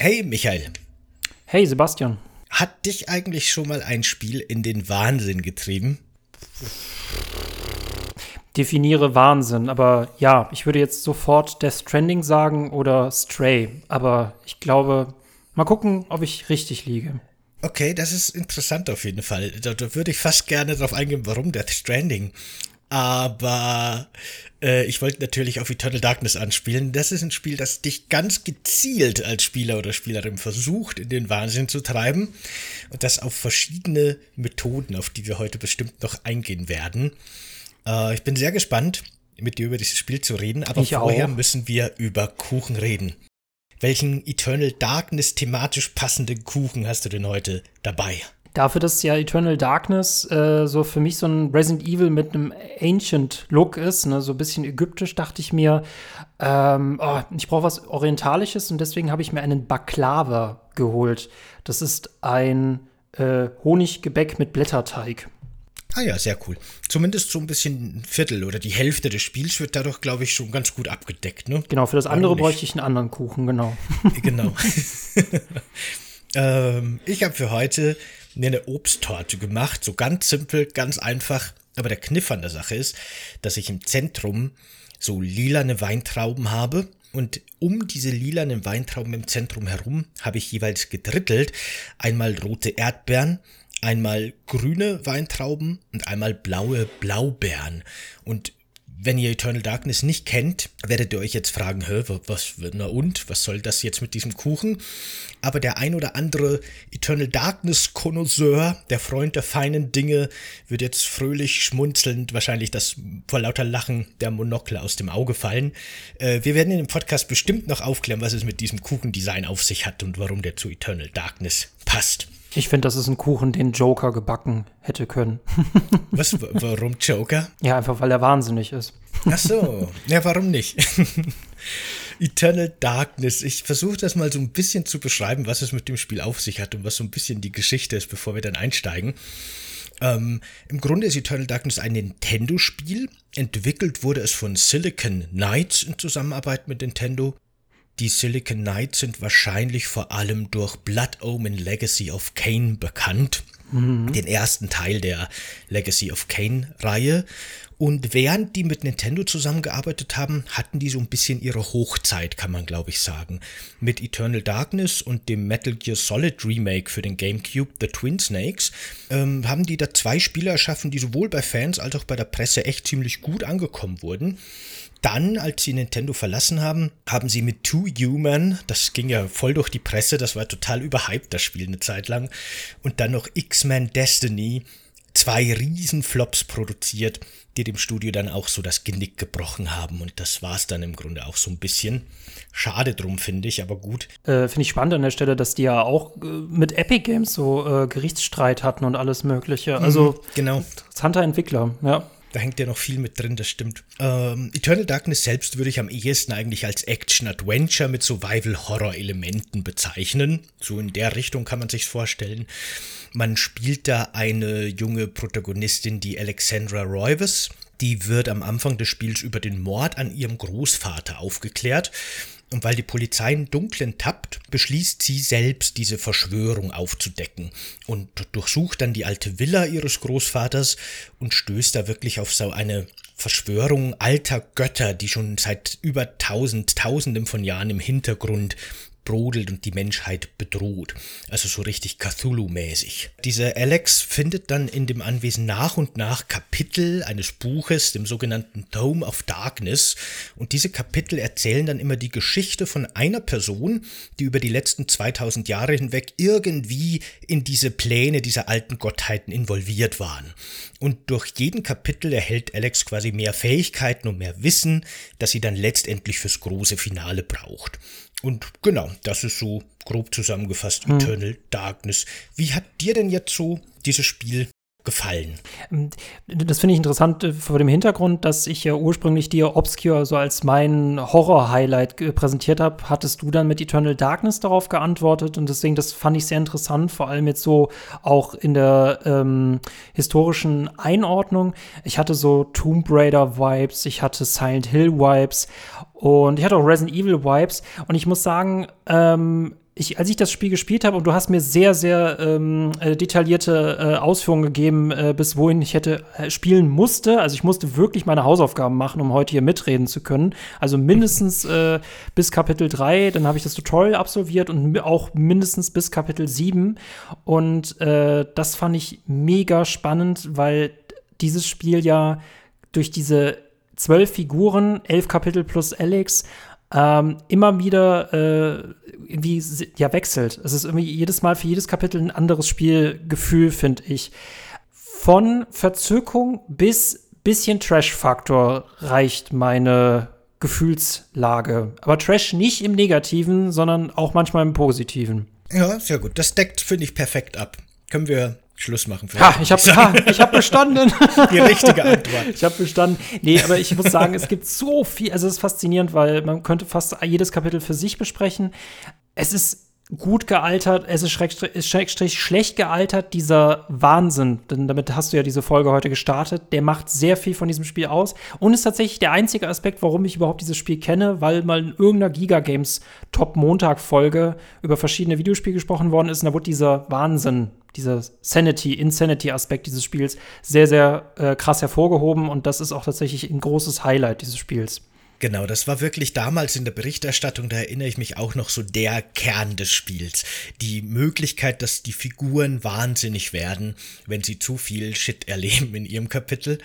Hey Michael. Hey Sebastian. Hat dich eigentlich schon mal ein Spiel in den Wahnsinn getrieben? Definiere Wahnsinn, aber ja, ich würde jetzt sofort Death Stranding sagen oder Stray, aber ich glaube, mal gucken, ob ich richtig liege. Okay, das ist interessant auf jeden Fall. Da, da würde ich fast gerne darauf eingehen, warum Death Stranding. Aber äh, ich wollte natürlich auf Eternal Darkness anspielen. Das ist ein Spiel, das dich ganz gezielt als Spieler oder Spielerin versucht, in den Wahnsinn zu treiben. Und das auf verschiedene Methoden, auf die wir heute bestimmt noch eingehen werden. Äh, ich bin sehr gespannt, mit dir über dieses Spiel zu reden. Aber ich vorher auch. müssen wir über Kuchen reden. Welchen Eternal Darkness thematisch passenden Kuchen hast du denn heute dabei? Dafür, dass ja Eternal Darkness äh, so für mich so ein Resident Evil mit einem Ancient Look ist, ne, so ein bisschen ägyptisch, dachte ich mir, ähm, oh, ich brauche was Orientalisches und deswegen habe ich mir einen Baklava geholt. Das ist ein äh, Honiggebäck mit Blätterteig. Ah ja, sehr cool. Zumindest so ein bisschen ein Viertel oder die Hälfte des Spiels wird dadurch, glaube ich, schon ganz gut abgedeckt. Ne? Genau, für das andere bräuchte ich einen anderen Kuchen, genau. genau. ähm, ich habe für heute eine Obsttorte gemacht. So ganz simpel, ganz einfach. Aber der Kniff an der Sache ist, dass ich im Zentrum so lilane Weintrauben habe. Und um diese lilanen Weintrauben im Zentrum herum habe ich jeweils gedrittelt. Einmal rote Erdbeeren, einmal grüne Weintrauben und einmal blaue Blaubeeren. Und wenn ihr Eternal Darkness nicht kennt, werdet ihr euch jetzt fragen, Hä, was, na und, was soll das jetzt mit diesem Kuchen? Aber der ein oder andere Eternal Darkness Connoisseur, der Freund der feinen Dinge, wird jetzt fröhlich schmunzelnd wahrscheinlich das vor lauter Lachen der Monokle aus dem Auge fallen. Äh, wir werden in dem Podcast bestimmt noch aufklären, was es mit diesem Kuchendesign auf sich hat und warum der zu Eternal Darkness passt. Ich finde, das ist ein Kuchen, den Joker gebacken hätte können. Was? Warum Joker? Ja, einfach weil er wahnsinnig ist. Ach so. Ja, warum nicht? Eternal Darkness. Ich versuche das mal so ein bisschen zu beschreiben, was es mit dem Spiel auf sich hat und was so ein bisschen die Geschichte ist, bevor wir dann einsteigen. Ähm, Im Grunde ist Eternal Darkness ein Nintendo-Spiel. Entwickelt wurde es von Silicon Knights in Zusammenarbeit mit Nintendo. Die Silicon Knights sind wahrscheinlich vor allem durch Blood Omen Legacy of Kane bekannt. Mhm. Den ersten Teil der Legacy of Kane Reihe. Und während die mit Nintendo zusammengearbeitet haben, hatten die so ein bisschen ihre Hochzeit, kann man glaube ich sagen. Mit Eternal Darkness und dem Metal Gear Solid Remake für den GameCube, The Twin Snakes, ähm, haben die da zwei Spiele erschaffen, die sowohl bei Fans als auch bei der Presse echt ziemlich gut angekommen wurden. Dann, als sie Nintendo verlassen haben, haben sie mit Two Human, das ging ja voll durch die Presse, das war total überhyped, das Spiel eine Zeit lang, und dann noch X-Men Destiny, zwei Riesenflops produziert, die dem Studio dann auch so das Genick gebrochen haben. Und das war es dann im Grunde auch so ein bisschen. Schade drum, finde ich, aber gut. Äh, finde ich spannend an der Stelle, dass die ja auch äh, mit Epic Games so äh, Gerichtsstreit hatten und alles Mögliche. Also, mhm, genau. interessanter Entwickler, ja. Da hängt ja noch viel mit drin, das stimmt. Ähm, Eternal Darkness selbst würde ich am ehesten eigentlich als Action-Adventure mit Survival-Horror-Elementen bezeichnen. So in der Richtung kann man sich vorstellen. Man spielt da eine junge Protagonistin, die Alexandra Roivas. Die wird am Anfang des Spiels über den Mord an ihrem Großvater aufgeklärt und weil die Polizei im Dunklen tappt, beschließt sie selbst, diese Verschwörung aufzudecken. Und durchsucht dann die alte Villa ihres Großvaters und stößt da wirklich auf so eine Verschwörung alter Götter, die schon seit über tausend, tausenden von Jahren im Hintergrund brodelt und die Menschheit bedroht. Also so richtig Cthulhu-mäßig. Dieser Alex findet dann in dem Anwesen nach und nach Kapitel eines Buches, dem sogenannten Dome of Darkness. Und diese Kapitel erzählen dann immer die Geschichte von einer Person, die über die letzten 2000 Jahre hinweg irgendwie in diese Pläne dieser alten Gottheiten involviert waren. Und durch jeden Kapitel erhält Alex quasi mehr Fähigkeiten und mehr Wissen, das sie dann letztendlich fürs große Finale braucht. Und genau, das ist so grob zusammengefasst hm. Eternal Darkness. Wie hat dir denn jetzt so dieses Spiel gefallen. Ähm, das finde ich interessant äh, vor dem Hintergrund, dass ich ja ursprünglich dir Obscure so als mein Horror-Highlight präsentiert habe, hattest du dann mit Eternal Darkness darauf geantwortet und deswegen, das fand ich sehr interessant, vor allem jetzt so auch in der ähm, historischen Einordnung. Ich hatte so Tomb Raider-Vibes, ich hatte Silent Hill-Vibes und ich hatte auch Resident Evil-Vibes und ich muss sagen, ähm, ich, als ich das Spiel gespielt habe und du hast mir sehr, sehr ähm, äh, detaillierte äh, Ausführungen gegeben, äh, bis wohin ich hätte äh, spielen musste. Also ich musste wirklich meine Hausaufgaben machen, um heute hier mitreden zu können. Also mindestens äh, bis Kapitel 3, dann habe ich das Tutorial absolviert und auch mindestens bis Kapitel 7. Und äh, das fand ich mega spannend, weil dieses Spiel ja durch diese zwölf Figuren, elf Kapitel plus Alex, ähm, immer wieder äh, irgendwie ja wechselt. Es ist irgendwie jedes Mal für jedes Kapitel ein anderes Spielgefühl, finde ich. Von Verzückung bis bisschen Trash-Faktor reicht meine Gefühlslage. Aber Trash nicht im Negativen, sondern auch manchmal im Positiven. Ja, sehr gut. Das deckt, finde ich, perfekt ab. Können wir Schluss machen. Ha, ich habe ha, hab bestanden. Die richtige Antwort. Ich habe bestanden. Nee, aber ich muss sagen, es gibt so viel. Also es ist faszinierend, weil man könnte fast jedes Kapitel für sich besprechen. Es ist gut gealtert, es ist schrägstrich, schrägstrich schlecht gealtert, dieser Wahnsinn, denn damit hast du ja diese Folge heute gestartet, der macht sehr viel von diesem Spiel aus und ist tatsächlich der einzige Aspekt, warum ich überhaupt dieses Spiel kenne, weil mal in irgendeiner Giga Games Top Montag Folge über verschiedene Videospiele gesprochen worden ist und da wurde dieser Wahnsinn, dieser Sanity, Insanity Aspekt dieses Spiels sehr, sehr äh, krass hervorgehoben und das ist auch tatsächlich ein großes Highlight dieses Spiels. Genau, das war wirklich damals in der Berichterstattung, da erinnere ich mich auch noch so der Kern des Spiels. Die Möglichkeit, dass die Figuren wahnsinnig werden, wenn sie zu viel Shit erleben in ihrem Kapitel.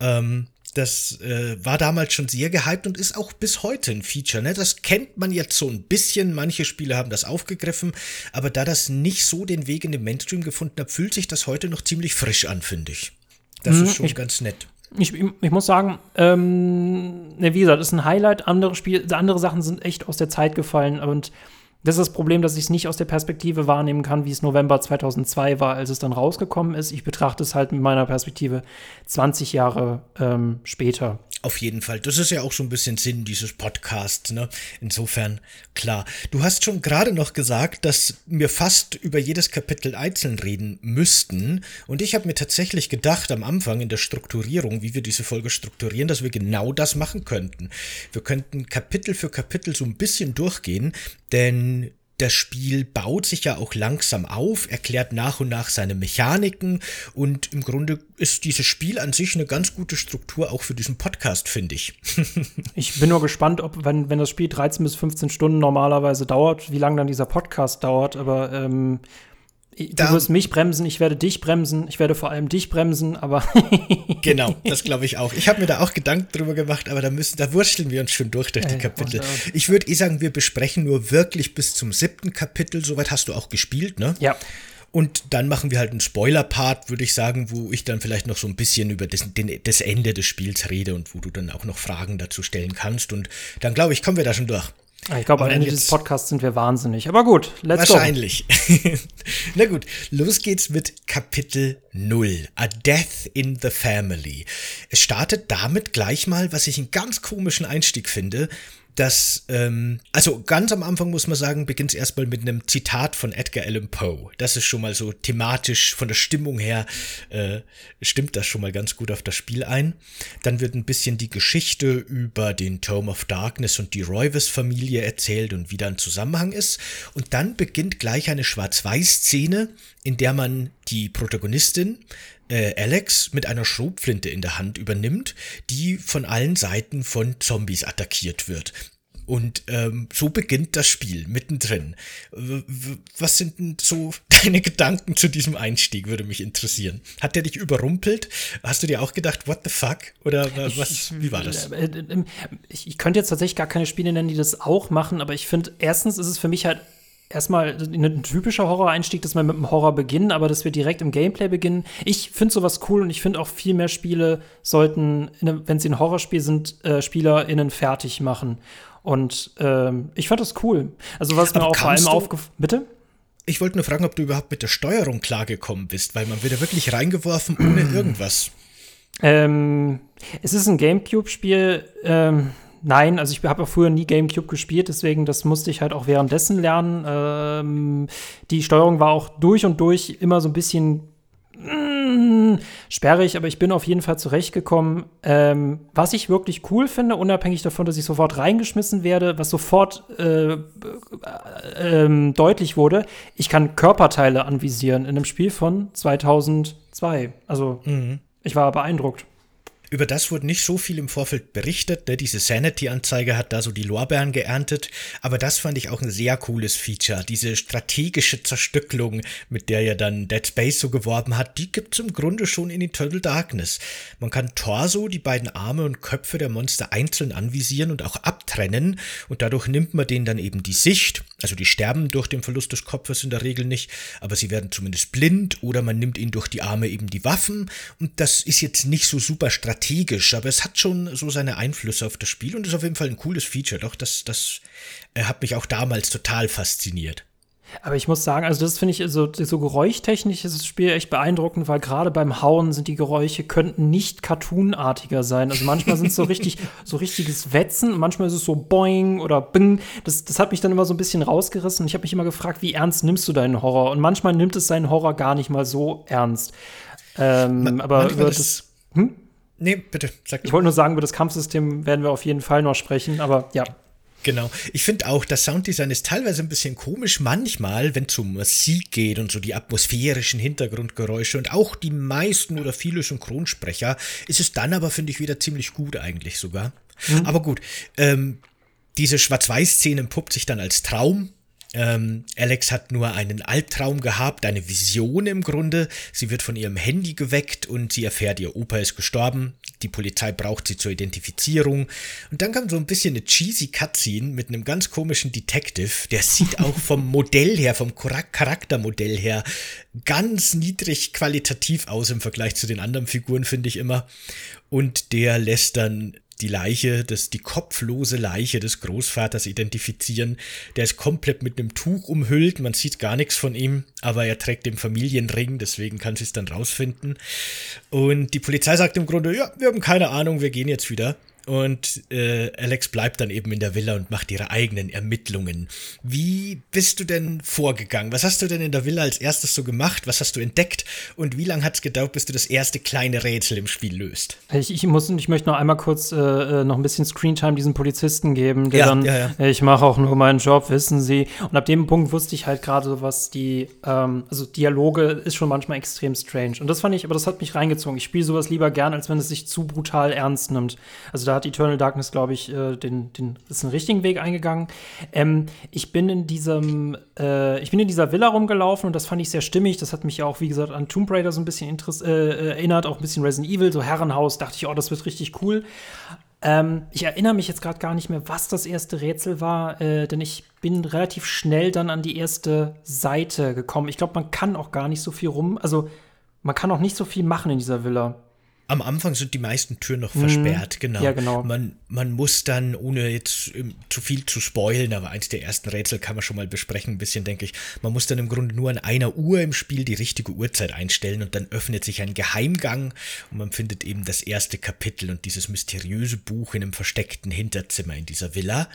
Ähm, das äh, war damals schon sehr gehypt und ist auch bis heute ein Feature. Ne? Das kennt man jetzt so ein bisschen. Manche Spiele haben das aufgegriffen, aber da das nicht so den Weg in den Mainstream gefunden hat, fühlt sich das heute noch ziemlich frisch an, finde ich. Das mhm, ist schon ich, ganz nett ich, ich muss sagen, ähm, ne, wie gesagt, ist ein Highlight. Andere Spiele, andere Sachen sind echt aus der Zeit gefallen und das ist das Problem, dass ich es nicht aus der Perspektive wahrnehmen kann, wie es November 2002 war, als es dann rausgekommen ist. Ich betrachte es halt mit meiner Perspektive 20 Jahre ähm, später. Auf jeden Fall. Das ist ja auch so ein bisschen Sinn dieses Podcasts, ne? Insofern, klar. Du hast schon gerade noch gesagt, dass wir fast über jedes Kapitel einzeln reden müssten. Und ich habe mir tatsächlich gedacht, am Anfang in der Strukturierung, wie wir diese Folge strukturieren, dass wir genau das machen könnten. Wir könnten Kapitel für Kapitel so ein bisschen durchgehen, denn das Spiel baut sich ja auch langsam auf, erklärt nach und nach seine Mechaniken und im Grunde ist dieses Spiel an sich eine ganz gute Struktur auch für diesen Podcast, finde ich. ich bin nur gespannt, ob, wenn, wenn das Spiel 13 bis 15 Stunden normalerweise dauert, wie lange dann dieser Podcast dauert, aber ähm, Du wirst mich bremsen, ich werde dich bremsen, ich werde vor allem dich bremsen, aber. genau, das glaube ich auch. Ich habe mir da auch Gedanken drüber gemacht, aber da müssen, da wursteln wir uns schon durch durch die Kapitel. Ich würde eh sagen, wir besprechen nur wirklich bis zum siebten Kapitel. Soweit hast du auch gespielt, ne? Ja. Und dann machen wir halt einen Spoiler-Part, würde ich sagen, wo ich dann vielleicht noch so ein bisschen über das, den, das Ende des Spiels rede und wo du dann auch noch Fragen dazu stellen kannst. Und dann glaube ich, kommen wir da schon durch. Ich glaube, am Ende dieses Podcasts sind wir wahnsinnig. Aber gut, let's wahrscheinlich. go. Wahrscheinlich. Na gut, los geht's mit Kapitel 0. A Death in the Family. Es startet damit gleich mal, was ich einen ganz komischen Einstieg finde dass, ähm, also ganz am Anfang muss man sagen, beginnt es erstmal mit einem Zitat von Edgar Allan Poe. Das ist schon mal so thematisch von der Stimmung her, äh, stimmt das schon mal ganz gut auf das Spiel ein. Dann wird ein bisschen die Geschichte über den Tome of Darkness und die Roivas-Familie erzählt und wie da ein Zusammenhang ist. Und dann beginnt gleich eine Schwarz-Weiß-Szene, in der man die Protagonistin äh, Alex mit einer Schrotflinte in der Hand übernimmt, die von allen Seiten von Zombies attackiert wird. Und ähm, so beginnt das Spiel mittendrin. Was sind denn so deine Gedanken zu diesem Einstieg, würde mich interessieren. Hat der dich überrumpelt? Hast du dir auch gedacht, what the fuck? Oder was, ich, wie war das? Äh, äh, ich, ich könnte jetzt tatsächlich gar keine Spiele nennen, die das auch machen, aber ich finde, erstens ist es für mich halt erstmal ein typischer Horror-Einstieg, dass wir mit dem Horror beginnen, aber dass wir direkt im Gameplay beginnen. Ich finde sowas cool und ich finde auch viel mehr Spiele sollten, wenn sie ein Horrorspiel sind, äh, SpielerInnen fertig machen. Und ähm, ich fand das cool. Also was aber mir auch vor allem aufgefallen. Bitte? Ich wollte nur fragen, ob du überhaupt mit der Steuerung klargekommen bist, weil man wird ja wirklich reingeworfen ohne irgendwas. Ähm, es ist ein Gamecube-Spiel. Ähm, Nein, also ich habe auch früher nie GameCube gespielt, deswegen das musste ich halt auch währenddessen lernen. Ähm, die Steuerung war auch durch und durch immer so ein bisschen mm, sperrig, aber ich bin auf jeden Fall zurechtgekommen. Ähm, was ich wirklich cool finde, unabhängig davon, dass ich sofort reingeschmissen werde, was sofort äh, äh, äh, deutlich wurde, ich kann Körperteile anvisieren in einem Spiel von 2002. Also mhm. ich war beeindruckt. Über das wurde nicht so viel im Vorfeld berichtet. Ne? Diese Sanity-Anzeige hat da so die Lorbeeren geerntet. Aber das fand ich auch ein sehr cooles Feature. Diese strategische Zerstückelung, mit der ja dann Dead Space so geworben hat, die gibt's im Grunde schon in Eternal Darkness. Man kann Torso, die beiden Arme und Köpfe der Monster einzeln anvisieren und auch abtrennen. Und dadurch nimmt man denen dann eben die Sicht. Also die sterben durch den Verlust des Kopfes in der Regel nicht, aber sie werden zumindest blind oder man nimmt ihnen durch die Arme eben die Waffen. Und das ist jetzt nicht so super strategisch strategisch, aber es hat schon so seine Einflüsse auf das Spiel und ist auf jeden Fall ein cooles Feature. Doch, das, das äh, hat mich auch damals total fasziniert. Aber ich muss sagen, also das finde ich so, so geräuschtechnisch ist das Spiel echt beeindruckend, weil gerade beim Hauen sind die Geräusche könnten nicht cartoonartiger sein. Also manchmal sind es so richtig, so richtiges Wetzen, manchmal ist es so boing oder bing. Das, das hat mich dann immer so ein bisschen rausgerissen. Ich habe mich immer gefragt, wie ernst nimmst du deinen Horror? Und manchmal nimmt es seinen Horror gar nicht mal so ernst. Ähm, Ma aber über das. Hm? Nee, bitte, sag Ich wollte nur sagen, über das Kampfsystem werden wir auf jeden Fall noch sprechen, aber ja. Genau. Ich finde auch, das Sounddesign ist teilweise ein bisschen komisch. Manchmal, wenn es um Musik geht und so die atmosphärischen Hintergrundgeräusche und auch die meisten oder viele Synchronsprecher, ist es dann aber, finde ich, wieder ziemlich gut eigentlich sogar. Mhm. Aber gut, ähm, diese Schwarz-Weiß-Szene puppt sich dann als Traum ähm, Alex hat nur einen Albtraum gehabt, eine Vision im Grunde. Sie wird von ihrem Handy geweckt und sie erfährt, ihr Opa ist gestorben. Die Polizei braucht sie zur Identifizierung. Und dann kam so ein bisschen eine cheesy Cutscene mit einem ganz komischen Detective. Der sieht auch vom Modell her, vom Charaktermodell her, ganz niedrig qualitativ aus im Vergleich zu den anderen Figuren, finde ich immer. Und der lässt dann die Leiche, das, die kopflose Leiche des Großvaters identifizieren. Der ist komplett mit einem Tuch umhüllt, man sieht gar nichts von ihm, aber er trägt den Familienring, deswegen kann sie es dann rausfinden. Und die Polizei sagt im Grunde, ja, wir haben keine Ahnung, wir gehen jetzt wieder. Und äh, Alex bleibt dann eben in der Villa und macht ihre eigenen Ermittlungen. Wie bist du denn vorgegangen? Was hast du denn in der Villa als erstes so gemacht? Was hast du entdeckt? Und wie lange hat es gedauert, bis du das erste kleine Rätsel im Spiel löst? Ich, ich muss, ich möchte noch einmal kurz äh, äh noch ein bisschen Screentime diesem Polizisten geben, der ja, dann, ja, ja. Äh, ich mache auch nur meinen Job, wissen Sie. Und ab dem Punkt wusste ich halt gerade, was die, ähm, also Dialoge ist schon manchmal extrem strange. Und das fand ich, aber das hat mich reingezogen. Ich spiele sowas lieber gern, als wenn es sich zu brutal ernst nimmt. Also da hat Eternal Darkness, glaube ich, äh, den, den, ist einen richtigen Weg eingegangen. Ähm, ich bin in diesem, äh, ich bin in dieser Villa rumgelaufen und das fand ich sehr stimmig. Das hat mich ja auch, wie gesagt, an Tomb Raider so ein bisschen äh, erinnert, auch ein bisschen Resident Evil, so Herrenhaus. Dachte ich, oh, das wird richtig cool. Ähm, ich erinnere mich jetzt gerade gar nicht mehr, was das erste Rätsel war, äh, denn ich bin relativ schnell dann an die erste Seite gekommen. Ich glaube, man kann auch gar nicht so viel rum, also man kann auch nicht so viel machen in dieser Villa. Am Anfang sind die meisten Türen noch mhm. versperrt, genau. Ja, genau. Man, man muss dann, ohne jetzt um, zu viel zu spoilen, aber eins der ersten Rätsel kann man schon mal besprechen, ein bisschen, denke ich. Man muss dann im Grunde nur an einer Uhr im Spiel die richtige Uhrzeit einstellen und dann öffnet sich ein Geheimgang und man findet eben das erste Kapitel und dieses mysteriöse Buch in einem versteckten Hinterzimmer in dieser Villa.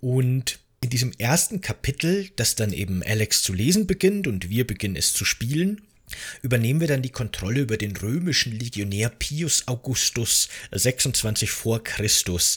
Und in diesem ersten Kapitel, das dann eben Alex zu lesen beginnt und wir beginnen es zu spielen, übernehmen wir dann die Kontrolle über den römischen Legionär Pius Augustus 26 vor Christus,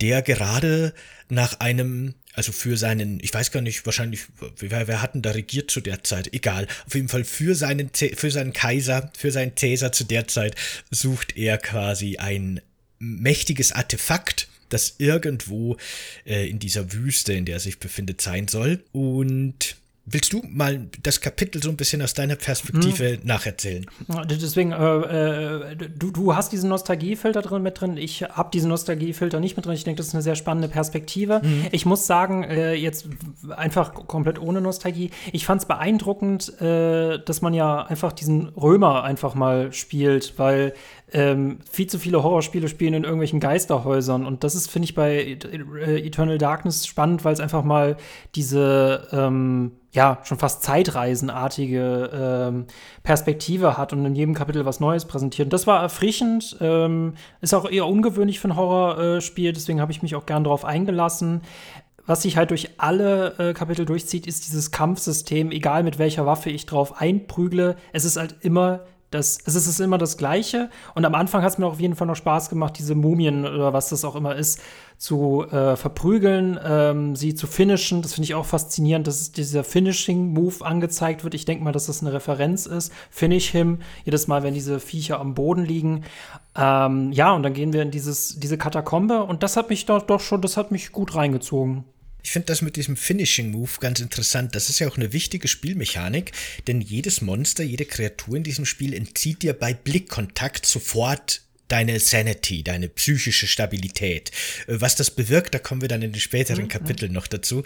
der gerade nach einem also für seinen, ich weiß gar nicht, wahrscheinlich, wer, wer hatten da regiert zu der Zeit? Egal. Auf jeden Fall für seinen, für seinen Kaiser, für seinen Cäsar zu der Zeit sucht er quasi ein mächtiges Artefakt, das irgendwo äh, in dieser Wüste, in der er sich befindet, sein soll. Und Willst du mal das Kapitel so ein bisschen aus deiner Perspektive hm. nacherzählen? Deswegen, äh, äh, du, du hast diesen Nostalgiefilter drin mit drin. Ich habe diesen Nostalgiefilter nicht mit drin. Ich denke, das ist eine sehr spannende Perspektive. Mhm. Ich muss sagen, äh, jetzt einfach komplett ohne Nostalgie. Ich fand es beeindruckend, äh, dass man ja einfach diesen Römer einfach mal spielt, weil ähm, viel zu viele Horrorspiele spielen in irgendwelchen Geisterhäusern. Und das ist, finde ich, bei Eternal Darkness spannend, weil es einfach mal diese ähm, ja, schon fast zeitreisenartige ähm, Perspektive hat und in jedem Kapitel was Neues präsentiert. Und das war erfrischend, ähm, ist auch eher ungewöhnlich für ein Horrorspiel, deswegen habe ich mich auch gern darauf eingelassen. Was sich halt durch alle äh, Kapitel durchzieht, ist dieses Kampfsystem, egal mit welcher Waffe ich drauf einprügle. Es ist halt immer das, es ist immer das Gleiche. Und am Anfang hat es mir auf jeden Fall noch Spaß gemacht, diese Mumien oder was das auch immer ist, zu äh, verprügeln, ähm, sie zu finishen. Das finde ich auch faszinierend, dass dieser Finishing-Move angezeigt wird. Ich denke mal, dass das eine Referenz ist. Finish him, jedes Mal, wenn diese Viecher am Boden liegen. Ähm, ja, und dann gehen wir in dieses, diese Katakombe und das hat mich doch, doch schon, das hat mich gut reingezogen. Ich finde das mit diesem Finishing Move ganz interessant. Das ist ja auch eine wichtige Spielmechanik, denn jedes Monster, jede Kreatur in diesem Spiel entzieht dir bei Blickkontakt sofort deine Sanity, deine psychische Stabilität. Äh, was das bewirkt, da kommen wir dann in den späteren mhm. Kapiteln noch dazu.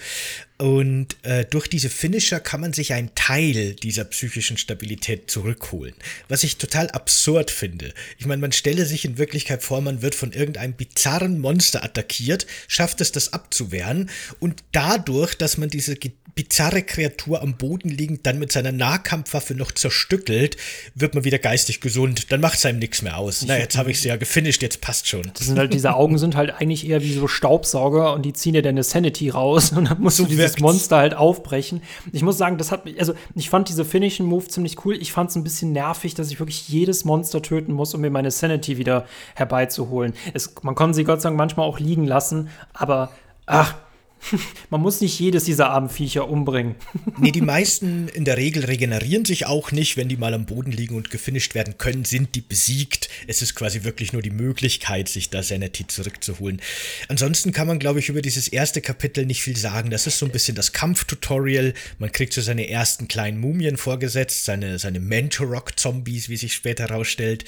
Und äh, durch diese Finisher kann man sich einen Teil dieser psychischen Stabilität zurückholen. Was ich total absurd finde. Ich meine, man stelle sich in Wirklichkeit vor, man wird von irgendeinem bizarren Monster attackiert, schafft es, das abzuwehren und dadurch, dass man diese bizarre Kreatur am Boden liegend dann mit seiner Nahkampfwaffe noch zerstückelt, wird man wieder geistig gesund. Dann macht es einem nichts mehr aus. Na, jetzt habe ich sie ja gefinisht, jetzt passt schon. Das sind halt, diese Augen sind halt eigentlich eher wie so Staubsauger und die ziehen dir deine Sanity raus und dann musst so du dieses Monster halt aufbrechen. Ich muss sagen, das hat mich, also ich fand diese Finishing Move ziemlich cool. Ich fand es ein bisschen nervig, dass ich wirklich jedes Monster töten muss, um mir meine Sanity wieder herbeizuholen. Es, man konnte sie Gott sei Dank manchmal auch liegen lassen, aber ach, Man muss nicht jedes dieser armen Viecher umbringen. nee, die meisten in der Regel regenerieren sich auch nicht. Wenn die mal am Boden liegen und gefinisht werden können, sind die besiegt. Es ist quasi wirklich nur die Möglichkeit, sich da Sanity zurückzuholen. Ansonsten kann man, glaube ich, über dieses erste Kapitel nicht viel sagen. Das ist so ein bisschen das Kampftutorial. Man kriegt so seine ersten kleinen Mumien vorgesetzt, seine, seine Mentorok-Zombies, wie sich später herausstellt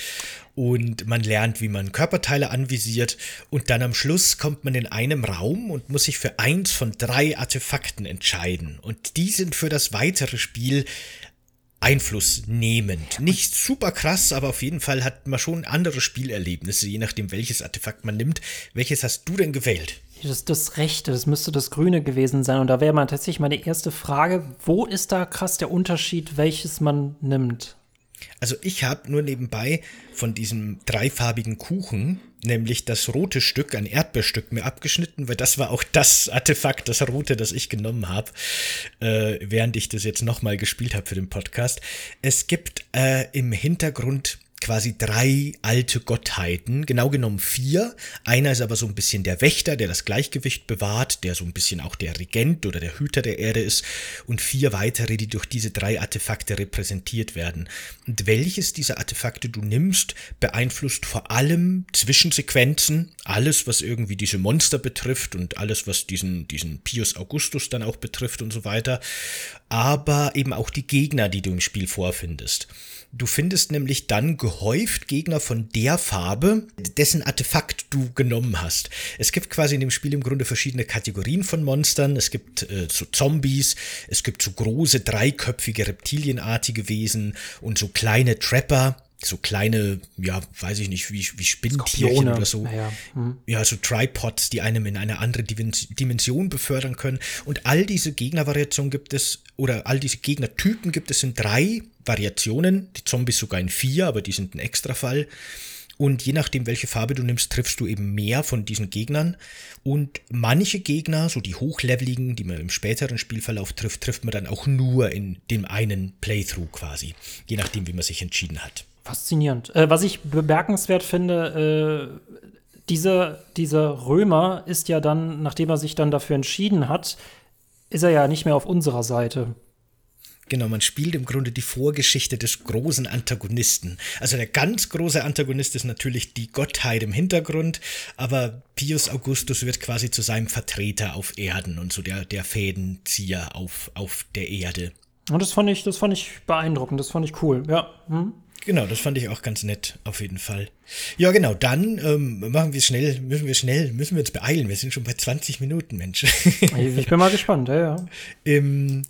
und man lernt, wie man Körperteile anvisiert und dann am Schluss kommt man in einem Raum und muss sich für eins von drei Artefakten entscheiden und die sind für das weitere Spiel einflussnehmend. Nicht super krass, aber auf jeden Fall hat man schon andere Spielerlebnisse, je nachdem welches Artefakt man nimmt. Welches hast du denn gewählt? Das, das Rechte, das müsste das Grüne gewesen sein. Und da wäre mal tatsächlich meine erste Frage, wo ist da krass der Unterschied, welches man nimmt? Also ich habe nur nebenbei von diesem dreifarbigen Kuchen, nämlich das rote Stück, ein Erdbeerstück, mir abgeschnitten, weil das war auch das Artefakt, das rote, das ich genommen habe, äh, während ich das jetzt nochmal gespielt habe für den Podcast. Es gibt äh, im Hintergrund quasi drei alte Gottheiten, genau genommen vier. Einer ist aber so ein bisschen der Wächter, der das Gleichgewicht bewahrt, der so ein bisschen auch der Regent oder der Hüter der Erde ist und vier weitere, die durch diese drei Artefakte repräsentiert werden. Und welches dieser Artefakte du nimmst, beeinflusst vor allem Zwischensequenzen, alles, was irgendwie diese Monster betrifft und alles, was diesen, diesen Pius Augustus dann auch betrifft und so weiter, aber eben auch die Gegner, die du im Spiel vorfindest. Du findest nämlich dann gehäuft Gegner von der Farbe, dessen Artefakt du genommen hast. Es gibt quasi in dem Spiel im Grunde verschiedene Kategorien von Monstern. Es gibt äh, so Zombies, es gibt so große dreiköpfige reptilienartige Wesen und so kleine Trapper, so kleine, ja, weiß ich nicht, wie, wie Spinntierchen oder so. Ja, hm. ja, so Tripods, die einem in eine andere Dimension befördern können. Und all diese Gegnervariationen gibt es, oder all diese Gegnertypen gibt es in drei Variationen. Die Zombies sogar in vier, aber die sind ein Extrafall. Und je nachdem, welche Farbe du nimmst, triffst du eben mehr von diesen Gegnern. Und manche Gegner, so die hochleveligen, die man im späteren Spielverlauf trifft, trifft man dann auch nur in dem einen Playthrough quasi. Je nachdem, wie man sich entschieden hat. Faszinierend. Äh, was ich bemerkenswert finde, äh, dieser, dieser Römer ist ja dann, nachdem er sich dann dafür entschieden hat, ist er ja nicht mehr auf unserer Seite. Genau, man spielt im Grunde die Vorgeschichte des großen Antagonisten. Also der ganz große Antagonist ist natürlich die Gottheit im Hintergrund, aber Pius Augustus wird quasi zu seinem Vertreter auf Erden und so der, der Fädenzieher auf, auf der Erde. Und das fand ich, das fand ich beeindruckend, das fand ich cool, ja. Hm? Genau, das fand ich auch ganz nett, auf jeden Fall. Ja, genau, dann ähm, machen wir schnell, müssen wir schnell, müssen wir uns beeilen. Wir sind schon bei 20 Minuten, Mensch. ich bin mal gespannt, ja, ja. ähm,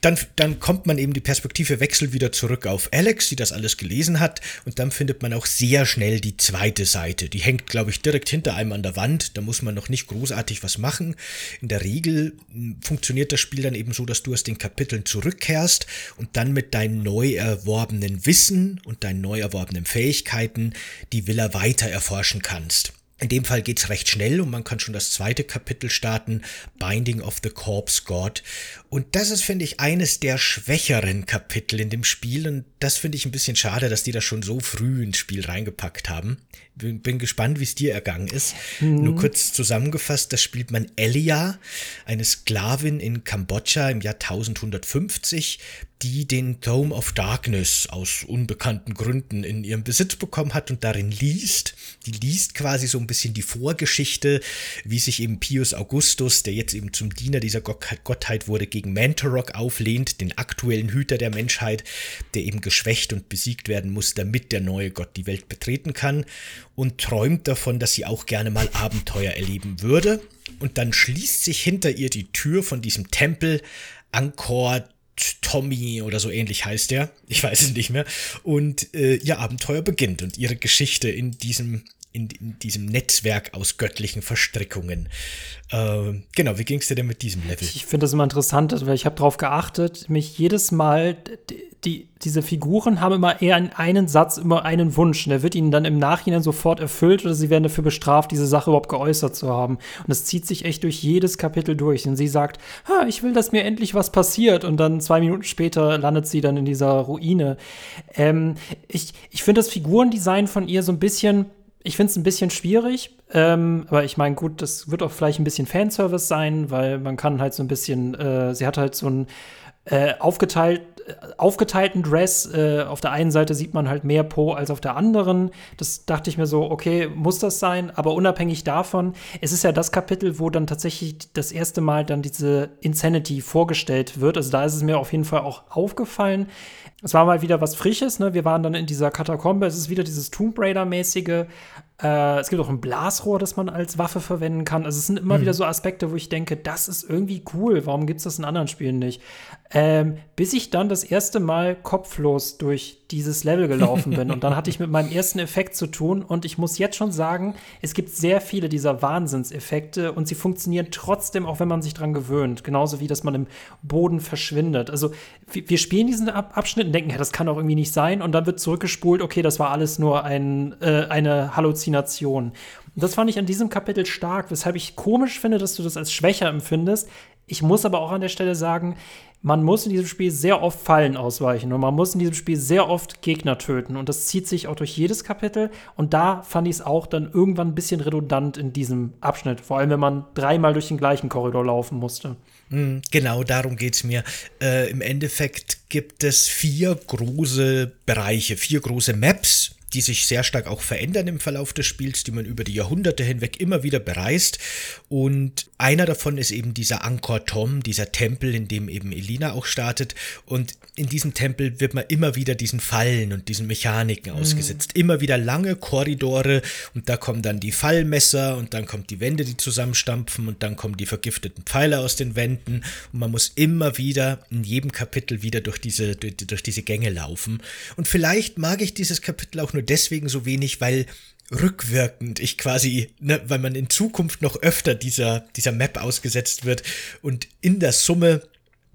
dann, dann kommt man eben die Perspektive wechselt wieder zurück auf Alex, die das alles gelesen hat, und dann findet man auch sehr schnell die zweite Seite. Die hängt, glaube ich, direkt hinter einem an der Wand. Da muss man noch nicht großartig was machen. In der Regel hm, funktioniert das Spiel dann eben so, dass du aus den Kapiteln zurückkehrst und dann mit deinen neu erworbenen Wissen und deinen neu erworbenen Fähigkeiten die Villa weiter erforschen kannst. In dem Fall geht's recht schnell und man kann schon das zweite Kapitel starten, Binding of the Corpse God. Und das ist, finde ich, eines der schwächeren Kapitel in dem Spiel und das finde ich ein bisschen schade, dass die das schon so früh ins Spiel reingepackt haben. Bin, bin gespannt, wie es dir ergangen ist. Mhm. Nur kurz zusammengefasst, das spielt man Elia, eine Sklavin in Kambodscha im Jahr 1150, die den Dome of Darkness aus unbekannten Gründen in ihrem Besitz bekommen hat und darin liest. Die liest quasi so ein bisschen die Vorgeschichte, wie sich eben Pius Augustus, der jetzt eben zum Diener dieser Gottheit wurde, gegen Mantorok auflehnt, den aktuellen Hüter der Menschheit, der eben geschwächt und besiegt werden muss, damit der neue Gott die Welt betreten kann und träumt davon, dass sie auch gerne mal Abenteuer erleben würde. Und dann schließt sich hinter ihr die Tür von diesem Tempel Angkor Tommy oder so ähnlich heißt er. Ich weiß es nicht mehr. Und äh, ihr Abenteuer beginnt und ihre Geschichte in diesem, in, in diesem Netzwerk aus göttlichen Verstrickungen. Äh, genau, wie ging es dir denn mit diesem Level? Ich finde das immer interessant, weil ich habe darauf geachtet, mich jedes Mal, die, diese Figuren haben immer eher einen Satz, immer einen Wunsch. Und der wird ihnen dann im Nachhinein sofort erfüllt oder sie werden dafür bestraft, diese Sache überhaupt geäußert zu haben. Und das zieht sich echt durch jedes Kapitel durch. Und sie sagt, ich will, dass mir endlich was passiert. Und dann zwei Minuten später landet sie dann in dieser Ruine. Ähm, ich ich finde das Figurendesign von ihr so ein bisschen ich finde es ein bisschen schwierig, ähm, aber ich meine, gut, das wird auch vielleicht ein bisschen Fanservice sein, weil man kann halt so ein bisschen, äh, sie hat halt so einen äh, aufgeteilt, äh, aufgeteilten Dress. Äh, auf der einen Seite sieht man halt mehr Po als auf der anderen. Das dachte ich mir so, okay, muss das sein? Aber unabhängig davon, es ist ja das Kapitel, wo dann tatsächlich das erste Mal dann diese Insanity vorgestellt wird. Also da ist es mir auf jeden Fall auch aufgefallen. Es war mal wieder was Frisches, ne? Wir waren dann in dieser Katakombe. Es ist wieder dieses Tomb Raider-mäßige. Äh, es gibt auch ein Blasrohr, das man als Waffe verwenden kann. Also es sind immer mhm. wieder so Aspekte, wo ich denke, das ist irgendwie cool. Warum gibt es das in anderen Spielen nicht? Ähm, bis ich dann das erste Mal kopflos durch dieses Level gelaufen bin. und dann hatte ich mit meinem ersten Effekt zu tun. Und ich muss jetzt schon sagen, es gibt sehr viele dieser Wahnsinnseffekte und sie funktionieren trotzdem, auch wenn man sich dran gewöhnt. Genauso wie, dass man im Boden verschwindet. Also wir spielen diesen Ab Abschnitt und denken, ja, das kann auch irgendwie nicht sein. Und dann wird zurückgespult, okay, das war alles nur ein, äh, eine Halluzination. Und das fand ich an diesem Kapitel stark, weshalb ich komisch finde, dass du das als schwächer empfindest. Ich muss aber auch an der Stelle sagen, man muss in diesem Spiel sehr oft Fallen ausweichen und man muss in diesem Spiel sehr oft Gegner töten. Und das zieht sich auch durch jedes Kapitel. Und da fand ich es auch dann irgendwann ein bisschen redundant in diesem Abschnitt. Vor allem, wenn man dreimal durch den gleichen Korridor laufen musste. Hm, genau, darum geht es mir. Äh, Im Endeffekt gibt es vier große Bereiche, vier große Maps die sich sehr stark auch verändern im Verlauf des Spiels, die man über die Jahrhunderte hinweg immer wieder bereist. Und einer davon ist eben dieser Angkor Tom, dieser Tempel, in dem eben Elina auch startet. Und in diesem Tempel wird man immer wieder diesen Fallen und diesen Mechaniken mhm. ausgesetzt. Immer wieder lange Korridore und da kommen dann die Fallmesser und dann kommt die Wände, die zusammenstampfen und dann kommen die vergifteten Pfeile aus den Wänden. Und man muss immer wieder in jedem Kapitel wieder durch diese, durch, durch diese Gänge laufen. Und vielleicht mag ich dieses Kapitel auch nur deswegen so wenig, weil rückwirkend ich quasi, ne, weil man in Zukunft noch öfter dieser, dieser Map ausgesetzt wird und in der Summe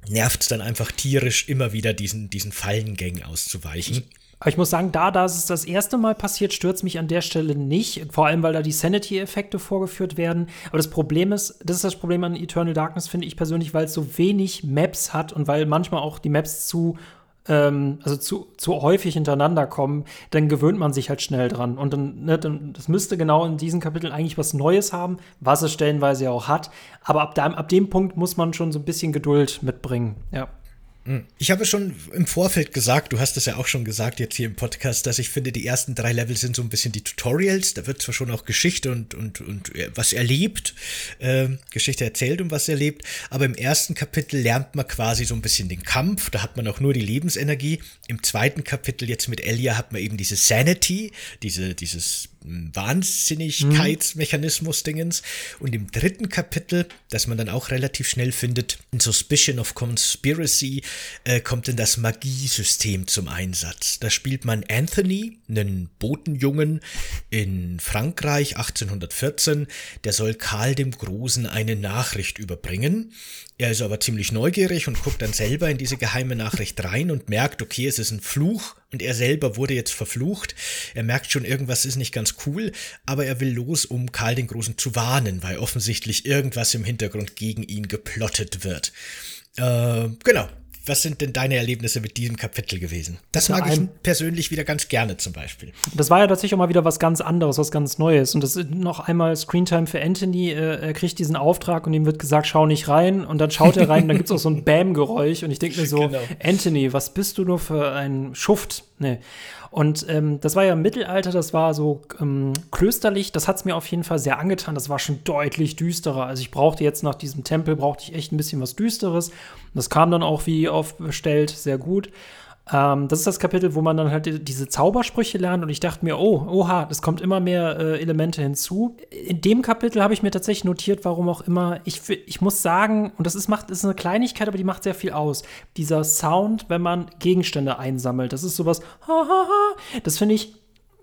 nervt es dann einfach tierisch, immer wieder diesen, diesen Fallengängen auszuweichen. Aber ich muss sagen, da, da es das erste Mal passiert, stört mich an der Stelle nicht. Vor allem, weil da die Sanity-Effekte vorgeführt werden. Aber das Problem ist, das ist das Problem an Eternal Darkness, finde ich persönlich, weil es so wenig Maps hat und weil manchmal auch die Maps zu ähm, also zu, zu häufig hintereinander kommen, dann gewöhnt man sich halt schnell dran. Und dann, ne, dann, das müsste genau in diesem Kapitel eigentlich was Neues haben, was es stellenweise ja auch hat. Aber ab, da, ab dem Punkt muss man schon so ein bisschen Geduld mitbringen, ja. Hm. Ich habe schon im Vorfeld gesagt, du hast es ja auch schon gesagt jetzt hier im Podcast, dass ich finde, die ersten drei Level sind so ein bisschen die Tutorials. Da wird zwar schon auch Geschichte und, und, und äh, was erlebt, äh, Geschichte erzählt und was erlebt, aber im ersten Kapitel lernt man quasi so ein bisschen den Kampf. Da hat man auch nur die Lebensenergie. Im zweiten Kapitel jetzt mit Elia hat man eben diese Sanity, diese, dieses Wahnsinnigkeitsmechanismus-Dingens. Und im dritten Kapitel, das man dann auch relativ schnell findet, in Suspicion of Conspiracy, äh, kommt dann das Magiesystem zum Einsatz. Da spielt man Anthony, einen Botenjungen in Frankreich 1814. Der soll Karl dem Großen eine Nachricht überbringen. Er ist aber ziemlich neugierig und guckt dann selber in diese geheime Nachricht rein und merkt, okay, es ist ein Fluch und er selber wurde jetzt verflucht. Er merkt schon, irgendwas ist nicht ganz cool, aber er will los, um Karl den Großen zu warnen, weil offensichtlich irgendwas im Hintergrund gegen ihn geplottet wird. Äh, genau, was sind denn deine Erlebnisse mit diesem Kapitel gewesen? Das mag ich persönlich wieder ganz gerne zum Beispiel. Das war ja tatsächlich auch mal wieder was ganz anderes, was ganz Neues. Und das ist noch einmal Screentime für Anthony. Äh, er kriegt diesen Auftrag und ihm wird gesagt, schau nicht rein. Und dann schaut er rein und dann gibt es auch so ein Bam-Geräusch. Und ich denke mir so, genau. Anthony, was bist du nur für ein Schuft? Nee. Und ähm, das war ja im Mittelalter, das war so ähm, klösterlich, das hat es mir auf jeden Fall sehr angetan. Das war schon deutlich düsterer. Also ich brauchte jetzt nach diesem Tempel, brauchte ich echt ein bisschen was Düsteres. Und das kam dann auch wie aufbestellt sehr gut. Ähm, das ist das Kapitel, wo man dann halt diese Zaubersprüche lernt und ich dachte mir, oh, oha, es kommt immer mehr äh, Elemente hinzu. In dem Kapitel habe ich mir tatsächlich notiert, warum auch immer. Ich, ich muss sagen, und das ist, macht, ist eine Kleinigkeit, aber die macht sehr viel aus. Dieser Sound, wenn man Gegenstände einsammelt, das ist sowas, ha, ha, ha, das finde ich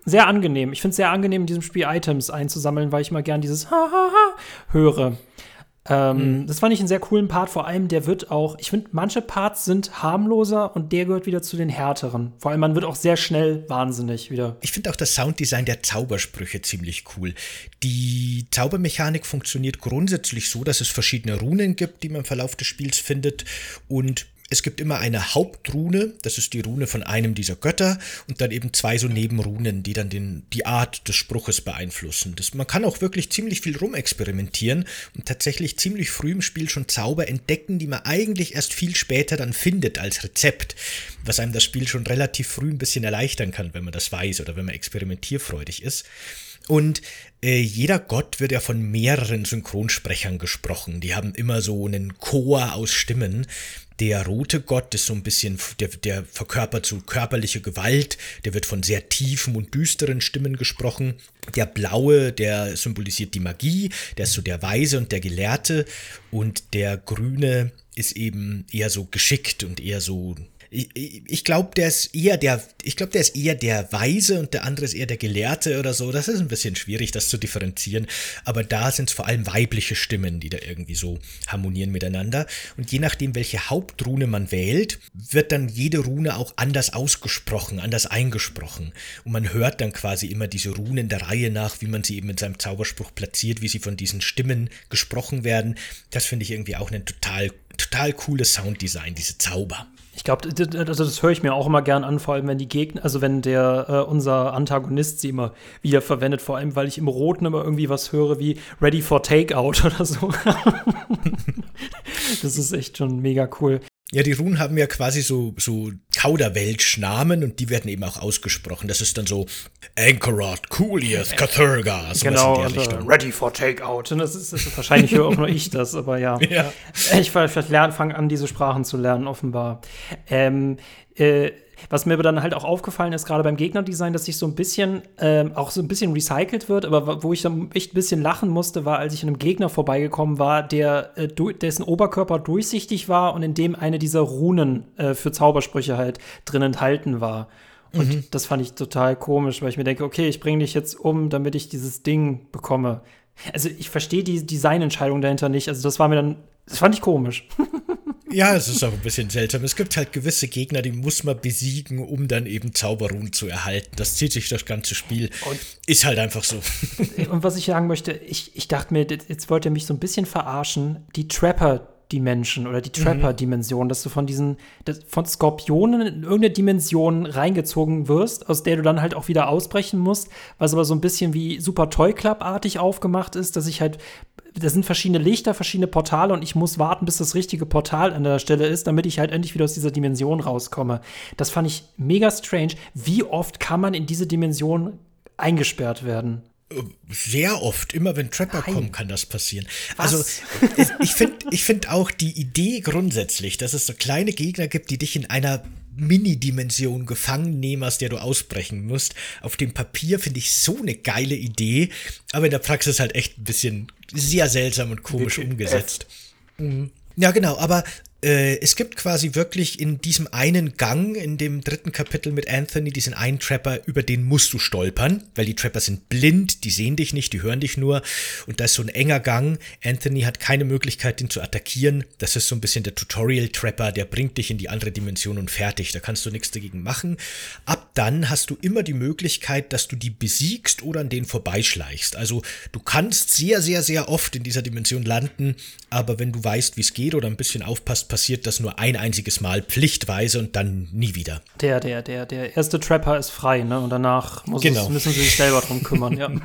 sehr angenehm. Ich finde es sehr angenehm, in diesem Spiel Items einzusammeln, weil ich mal gern dieses ha, ha, ha höre. Ähm, mhm. Das fand ich einen sehr coolen Part. Vor allem, der wird auch, ich finde, manche Parts sind harmloser und der gehört wieder zu den härteren. Vor allem, man wird auch sehr schnell wahnsinnig wieder. Ich finde auch das Sounddesign der Zaubersprüche ziemlich cool. Die Zaubermechanik funktioniert grundsätzlich so, dass es verschiedene Runen gibt, die man im Verlauf des Spiels findet und es gibt immer eine Hauptrune, das ist die Rune von einem dieser Götter, und dann eben zwei so Nebenrunen, die dann den, die Art des Spruches beeinflussen. Das, man kann auch wirklich ziemlich viel rumexperimentieren und tatsächlich ziemlich früh im Spiel schon Zauber entdecken, die man eigentlich erst viel später dann findet als Rezept, was einem das Spiel schon relativ früh ein bisschen erleichtern kann, wenn man das weiß oder wenn man experimentierfreudig ist. Und äh, jeder Gott wird ja von mehreren Synchronsprechern gesprochen. Die haben immer so einen Chor aus Stimmen. Der rote Gott ist so ein bisschen, der, der verkörpert so körperliche Gewalt, der wird von sehr tiefen und düsteren Stimmen gesprochen. Der blaue, der symbolisiert die Magie, der ist so der Weise und der Gelehrte. Und der grüne ist eben eher so geschickt und eher so ich, ich glaube, der ist eher der, ich glaube, der ist eher der Weise und der andere ist eher der Gelehrte oder so. Das ist ein bisschen schwierig, das zu differenzieren. Aber da sind es vor allem weibliche Stimmen, die da irgendwie so harmonieren miteinander. Und je nachdem, welche Hauptrune man wählt, wird dann jede Rune auch anders ausgesprochen, anders eingesprochen. Und man hört dann quasi immer diese Runen der Reihe nach, wie man sie eben in seinem Zauberspruch platziert, wie sie von diesen Stimmen gesprochen werden. Das finde ich irgendwie auch ein total, total cooles Sounddesign, diese Zauber. Ich glaube, also das höre ich mir auch immer gern an, vor allem wenn die Gegner, also wenn der äh, unser Antagonist sie immer wieder verwendet, vor allem weil ich im Roten immer irgendwie was höre wie Ready for Takeout oder so. das ist echt schon mega cool. Ja, die Runen haben ja quasi so, so Kauderwelsch-Namen und die werden eben auch ausgesprochen. Das ist dann so Anchorot, Coolius, Cathurga, sowas genau, in der und, Richtung. Ready for Takeout. Und das ist, das ist wahrscheinlich höre auch nur ich das, aber ja. ja. Ich vielleicht lernen, fange an, diese Sprachen zu lernen, offenbar. Ähm, äh, was mir aber dann halt auch aufgefallen ist, gerade beim Gegnerdesign, dass sich so ein bisschen, ähm, auch so ein bisschen recycelt wird, aber wo ich dann echt ein bisschen lachen musste, war, als ich an einem Gegner vorbeigekommen war, der, äh, dessen Oberkörper durchsichtig war und in dem eine dieser Runen äh, für Zaubersprüche halt drin enthalten war. Und mhm. das fand ich total komisch, weil ich mir denke, okay, ich bringe dich jetzt um, damit ich dieses Ding bekomme. Also ich verstehe die Designentscheidung dahinter nicht. Also das war mir dann, das fand ich komisch. Ja, es ist auch ein bisschen seltsam. Es gibt halt gewisse Gegner, die muss man besiegen, um dann eben Zauberruhen zu erhalten. Das zieht sich das ganze Spiel. Und ist halt einfach so. Und was ich sagen möchte, ich, ich dachte mir, jetzt wollt ihr mich so ein bisschen verarschen. Die Trapper, Dimension oder die Trapper-Dimension, dass du von diesen, von Skorpionen in irgendeine Dimension reingezogen wirst, aus der du dann halt auch wieder ausbrechen musst, was aber so ein bisschen wie Super Toy Club-artig aufgemacht ist, dass ich halt da sind verschiedene Lichter, verschiedene Portale und ich muss warten, bis das richtige Portal an der Stelle ist, damit ich halt endlich wieder aus dieser Dimension rauskomme. Das fand ich mega strange. Wie oft kann man in diese Dimension eingesperrt werden? Sehr oft, immer wenn Trapper Nein. kommen, kann das passieren. Was? Also ich finde ich find auch die Idee grundsätzlich, dass es so kleine Gegner gibt, die dich in einer Mini-Dimension gefangen nehmen, aus der du ausbrechen musst. Auf dem Papier finde ich so eine geile Idee, aber in der Praxis halt echt ein bisschen sehr seltsam und komisch umgesetzt. Mhm. Ja, genau, aber es gibt quasi wirklich in diesem einen Gang, in dem dritten Kapitel mit Anthony, diesen einen Trapper, über den musst du stolpern, weil die Trapper sind blind, die sehen dich nicht, die hören dich nur. Und da ist so ein enger Gang. Anthony hat keine Möglichkeit, den zu attackieren. Das ist so ein bisschen der Tutorial-Trapper, der bringt dich in die andere Dimension und fertig. Da kannst du nichts dagegen machen. Ab dann hast du immer die Möglichkeit, dass du die besiegst oder an denen vorbeischleichst. Also du kannst sehr, sehr, sehr oft in dieser Dimension landen, aber wenn du weißt, wie es geht oder ein bisschen aufpasst, passiert das nur ein einziges Mal pflichtweise und dann nie wieder. Der, der, der, der erste Trapper ist frei, ne? Und danach genau. es, müssen sie sich selber drum kümmern, ja.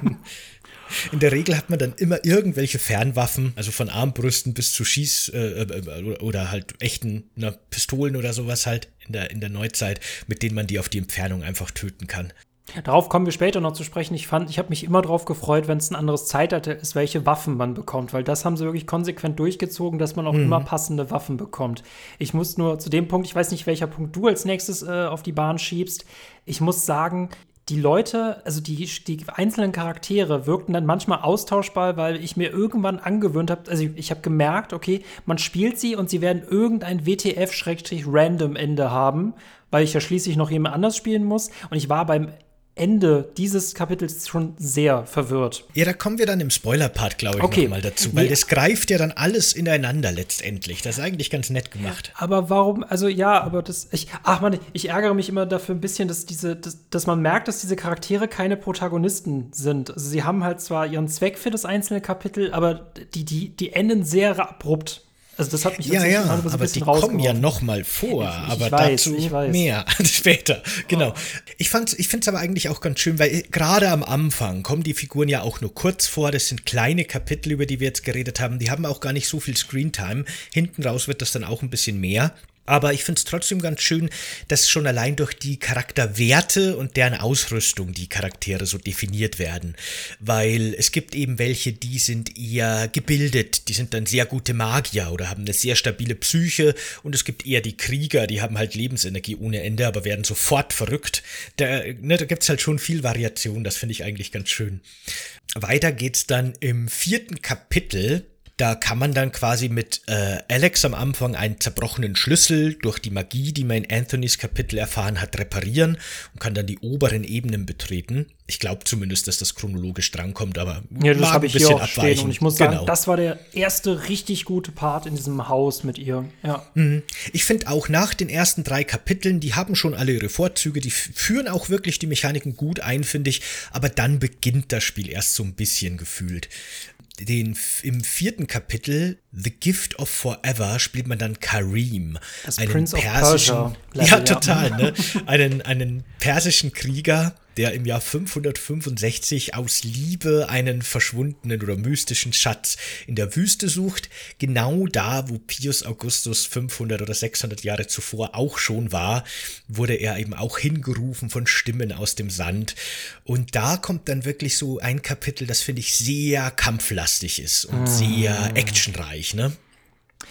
In der Regel hat man dann immer irgendwelche Fernwaffen, also von Armbrüsten bis zu Schieß- äh, äh, oder halt echten na, Pistolen oder sowas halt in der, in der Neuzeit, mit denen man die auf die Entfernung einfach töten kann. Darauf kommen wir später noch zu sprechen. Ich fand, ich habe mich immer darauf gefreut, wenn es ein anderes Zeitalter ist, welche Waffen man bekommt, weil das haben sie wirklich konsequent durchgezogen, dass man auch mhm. immer passende Waffen bekommt. Ich muss nur zu dem Punkt, ich weiß nicht, welcher Punkt du als nächstes äh, auf die Bahn schiebst. Ich muss sagen, die Leute, also die, die einzelnen Charaktere wirkten dann manchmal austauschbar, weil ich mir irgendwann angewöhnt habe, also ich, ich habe gemerkt, okay, man spielt sie und sie werden irgendein WTF-Random-Ende haben, weil ich ja schließlich noch jemand anders spielen muss. Und ich war beim Ende dieses Kapitels schon sehr verwirrt. Ja, da kommen wir dann im Spoiler-Part, glaube ich, okay. nochmal dazu, weil nee. das greift ja dann alles ineinander letztendlich. Das ist eigentlich ganz nett gemacht. Aber warum, also ja, aber das, ich, ach man, ich ärgere mich immer dafür ein bisschen, dass diese, dass, dass man merkt, dass diese Charaktere keine Protagonisten sind. Also sie haben halt zwar ihren Zweck für das einzelne Kapitel, aber die, die, die enden sehr abrupt. Also das hat mich ja, ja, so aber die kommen ja noch mal vor, ich, ich aber weiß, dazu mehr später. Genau. Oh. Ich fand, ich finde es aber eigentlich auch ganz schön, weil gerade am Anfang kommen die Figuren ja auch nur kurz vor. Das sind kleine Kapitel, über die wir jetzt geredet haben. Die haben auch gar nicht so viel Screentime. Hinten raus wird das dann auch ein bisschen mehr. Aber ich finde es trotzdem ganz schön, dass schon allein durch die Charakterwerte und deren Ausrüstung die Charaktere so definiert werden. Weil es gibt eben welche, die sind eher gebildet, die sind dann sehr gute Magier oder haben eine sehr stabile Psyche. Und es gibt eher die Krieger, die haben halt Lebensenergie ohne Ende, aber werden sofort verrückt. Da, ne, da gibt es halt schon viel Variation, das finde ich eigentlich ganz schön. Weiter geht's dann im vierten Kapitel da kann man dann quasi mit äh, Alex am Anfang einen zerbrochenen Schlüssel durch die Magie, die man in Anthonys Kapitel erfahren hat, reparieren und kann dann die oberen Ebenen betreten. Ich glaube zumindest, dass das chronologisch drankommt, aber ja, das habe ich hier auch abweichen. stehen. Und ich muss sagen, genau. das war der erste richtig gute Part in diesem Haus mit ihr. Ja. Mhm. Ich finde auch nach den ersten drei Kapiteln, die haben schon alle ihre Vorzüge, die führen auch wirklich die Mechaniken gut ein, finde ich. Aber dann beginnt das Spiel erst so ein bisschen gefühlt den, im vierten Kapitel The Gift of Forever spielt man dann Kareem, das einen persischen, ja. total, ne, einen einen persischen Krieger, der im Jahr 565 aus Liebe einen verschwundenen oder mystischen Schatz in der Wüste sucht, genau da, wo Pius Augustus 500 oder 600 Jahre zuvor auch schon war, wurde er eben auch hingerufen von Stimmen aus dem Sand. Und da kommt dann wirklich so ein Kapitel, das finde ich sehr kampflastig ist und mm. sehr actionreich, ne?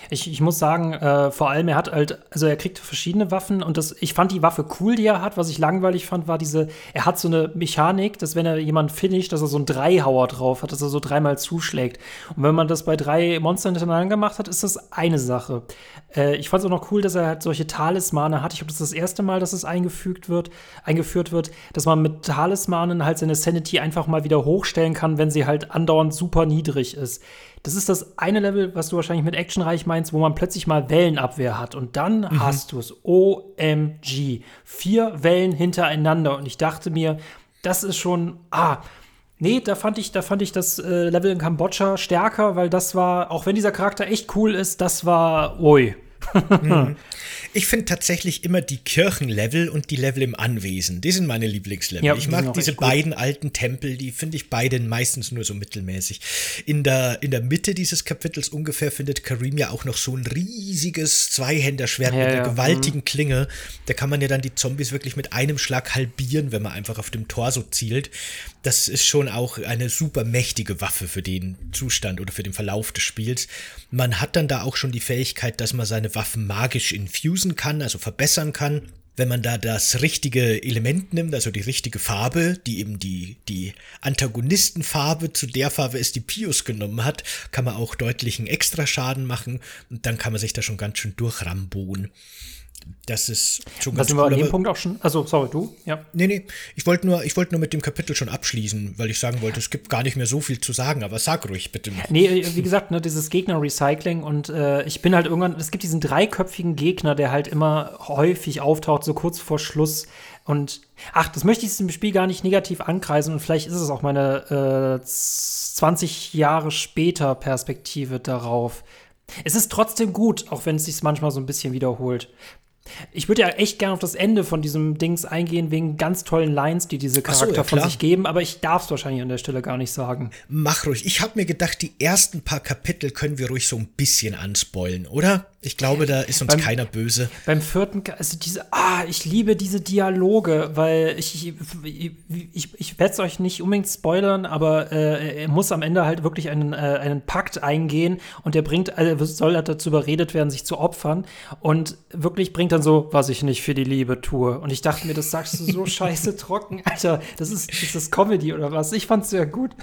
Ich, ich muss sagen, äh, vor allem, er hat halt, also er kriegt verschiedene Waffen und das, ich fand die Waffe cool, die er hat. Was ich langweilig fand, war diese, er hat so eine Mechanik, dass wenn er jemanden finisht, dass er so einen Dreihauer drauf hat, dass er so dreimal zuschlägt. Und wenn man das bei drei Monstern hintereinander gemacht hat, ist das eine Sache. Äh, ich fand es auch noch cool, dass er halt solche Talismane hat. Ich glaube, das ist das erste Mal, dass es eingefügt wird, eingeführt wird, dass man mit Talismanen halt seine Sanity einfach mal wieder hochstellen kann, wenn sie halt andauernd super niedrig ist. Das ist das eine Level, was du wahrscheinlich mit actionreich meinst, wo man plötzlich mal Wellenabwehr hat. Und dann mhm. hast du es. OMG. Vier Wellen hintereinander. Und ich dachte mir, das ist schon. Ah. Nee, da fand ich, da fand ich das äh, Level in Kambodscha stärker, weil das war, auch wenn dieser Charakter echt cool ist, das war, ui. Mhm. Ich finde tatsächlich immer die Kirchenlevel und die Level im Anwesen. Die sind meine Lieblingslevel. Ja, ich mag diese beiden alten Tempel, die finde ich beide meistens nur so mittelmäßig. In der, in der Mitte dieses Kapitels ungefähr findet Karim ja auch noch so ein riesiges Zweihänderschwert ja, mit einer ja, gewaltigen mh. Klinge. Da kann man ja dann die Zombies wirklich mit einem Schlag halbieren, wenn man einfach auf dem Torso zielt. Das ist schon auch eine super mächtige Waffe für den Zustand oder für den Verlauf des Spiels. Man hat dann da auch schon die Fähigkeit, dass man seine Waffen magisch infusen kann, also verbessern kann. wenn man da das richtige Element nimmt, also die richtige Farbe, die eben die, die Antagonistenfarbe zu der Farbe ist, die Pius genommen hat, kann man auch deutlichen Extraschaden machen und dann kann man sich da schon ganz schön durchrambohen. Das ist schon ganz Was sind wir an dem Punkt auch schon? Also, sorry, du? Ja. Nee, nee. Ich wollte nur, wollt nur mit dem Kapitel schon abschließen, weil ich sagen wollte, es gibt gar nicht mehr so viel zu sagen, aber sag ruhig bitte noch. Nee, äh, wie gesagt, ne, dieses Gegner-Recycling und äh, ich bin halt irgendwann, es gibt diesen dreiköpfigen Gegner, der halt immer häufig auftaucht, so kurz vor Schluss. Und ach, das möchte ich im Spiel gar nicht negativ ankreisen und vielleicht ist es auch meine äh, 20 Jahre später Perspektive darauf. Es ist trotzdem gut, auch wenn es sich manchmal so ein bisschen wiederholt. Ich würde ja echt gerne auf das Ende von diesem Dings eingehen, wegen ganz tollen Lines, die diese Charakter so, ja, von sich geben, aber ich darf es wahrscheinlich an der Stelle gar nicht sagen. Mach ruhig. Ich habe mir gedacht, die ersten paar Kapitel können wir ruhig so ein bisschen anspoilen, oder? Ich glaube, da ist uns beim, keiner böse. Beim vierten, also diese, ah, ich liebe diese Dialoge, weil ich, ich, ich, ich werde es euch nicht unbedingt spoilern, aber äh, er muss am Ende halt wirklich einen, äh, einen Pakt eingehen und der bringt, also soll halt dazu überredet werden, sich zu opfern und wirklich bringt dann so, was ich nicht für die Liebe tue. Und ich dachte mir, das sagst du so scheiße trocken, Alter, das ist, ist das Comedy oder was? Ich fand's sehr gut.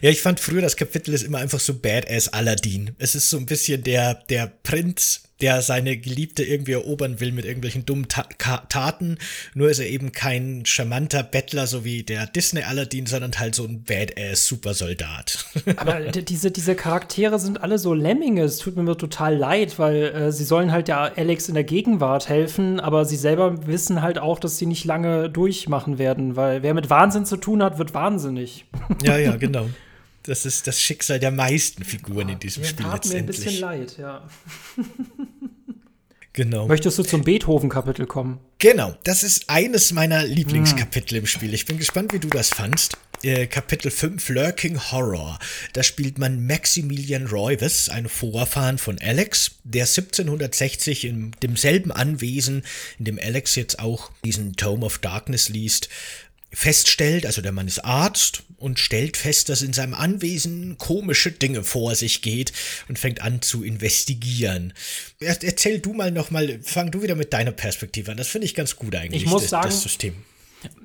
Ja, ich fand früher das Kapitel ist immer einfach so Badass Aladdin. Es ist so ein bisschen der, der Prinz, der seine Geliebte irgendwie erobern will mit irgendwelchen dummen Ta Taten. Nur ist er eben kein charmanter Bettler, so wie der Disney Aladdin, sondern halt so ein Badass Supersoldat. Aber diese, diese Charaktere sind alle so Lemminge. Es tut mir total leid, weil äh, sie sollen halt ja Alex in der Gegenwart helfen, aber sie selber wissen halt auch, dass sie nicht lange durchmachen werden, weil wer mit Wahnsinn zu tun hat, wird wahnsinnig. Ja, ja, genau. Das ist das Schicksal der meisten Figuren ja, in diesem Spiel tat letztendlich. mir ein bisschen leid, ja. genau. Möchtest du zum Beethoven-Kapitel kommen? Genau, das ist eines meiner Lieblingskapitel hm. im Spiel. Ich bin gespannt, wie du das fandst. Äh, Kapitel 5 Lurking Horror. Da spielt man Maximilian Roives, ein Vorfahren von Alex, der 1760 in demselben Anwesen, in dem Alex jetzt auch diesen Tome of Darkness liest, feststellt, also der Mann ist Arzt und stellt fest, dass in seinem Anwesen komische Dinge vor sich geht und fängt an zu investigieren. Erzähl du mal noch mal, fang du wieder mit deiner Perspektive an. Das finde ich ganz gut eigentlich. Ich muss das, sagen, das System.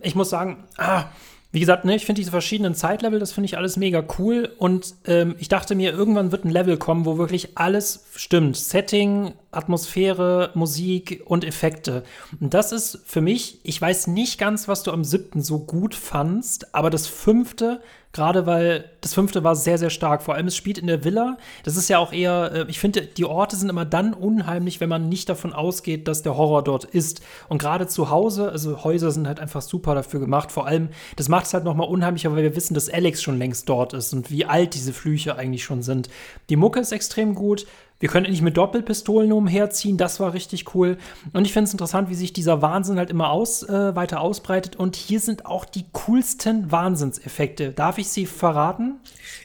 Ich muss sagen, ah, wie gesagt, ne, ich finde diese verschiedenen Zeitlevel, das finde ich alles mega cool. Und ähm, ich dachte mir, irgendwann wird ein Level kommen, wo wirklich alles stimmt. Setting, Atmosphäre, Musik und Effekte. Und das ist für mich, ich weiß nicht ganz, was du am siebten so gut fandst, aber das fünfte Gerade weil das fünfte war sehr, sehr stark. Vor allem, es spielt in der Villa. Das ist ja auch eher, äh, ich finde, die Orte sind immer dann unheimlich, wenn man nicht davon ausgeht, dass der Horror dort ist. Und gerade zu Hause, also Häuser sind halt einfach super dafür gemacht. Vor allem, das macht es halt noch mal unheimlicher, weil wir wissen, dass Alex schon längst dort ist und wie alt diese Flüche eigentlich schon sind. Die Mucke ist extrem gut. Wir können nicht mit Doppelpistolen umherziehen, das war richtig cool. Und ich finde es interessant, wie sich dieser Wahnsinn halt immer aus, äh, weiter ausbreitet. Und hier sind auch die coolsten Wahnsinnseffekte. Darf ich sie verraten?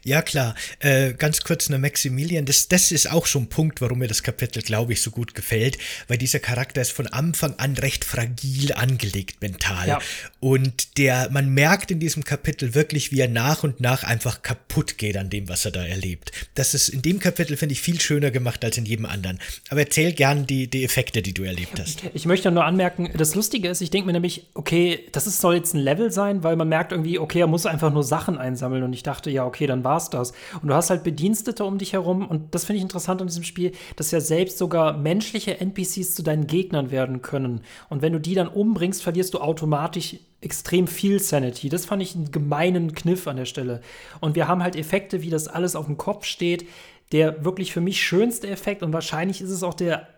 Ja, klar. Äh, ganz kurz eine Maximilian. Das, das ist auch so ein Punkt, warum mir das Kapitel, glaube ich, so gut gefällt. Weil dieser Charakter ist von Anfang an recht fragil angelegt mental. Ja. Und der, man merkt in diesem Kapitel wirklich, wie er nach und nach einfach kaputt geht an dem, was er da erlebt. Das ist in dem Kapitel, finde ich, viel schöner gemacht gemacht als in jedem anderen. Aber erzähl gern die, die Effekte, die du erlebt hast. Ich möchte nur anmerken, das Lustige ist, ich denke mir nämlich, okay, das ist, soll jetzt ein Level sein, weil man merkt irgendwie, okay, er muss einfach nur Sachen einsammeln. Und ich dachte, ja, okay, dann war's das. Und du hast halt Bedienstete um dich herum. Und das finde ich interessant an diesem Spiel, dass ja selbst sogar menschliche NPCs zu deinen Gegnern werden können. Und wenn du die dann umbringst, verlierst du automatisch extrem viel Sanity. Das fand ich einen gemeinen Kniff an der Stelle. Und wir haben halt Effekte, wie das alles auf dem Kopf steht der wirklich für mich schönste Effekt und wahrscheinlich ist es auch der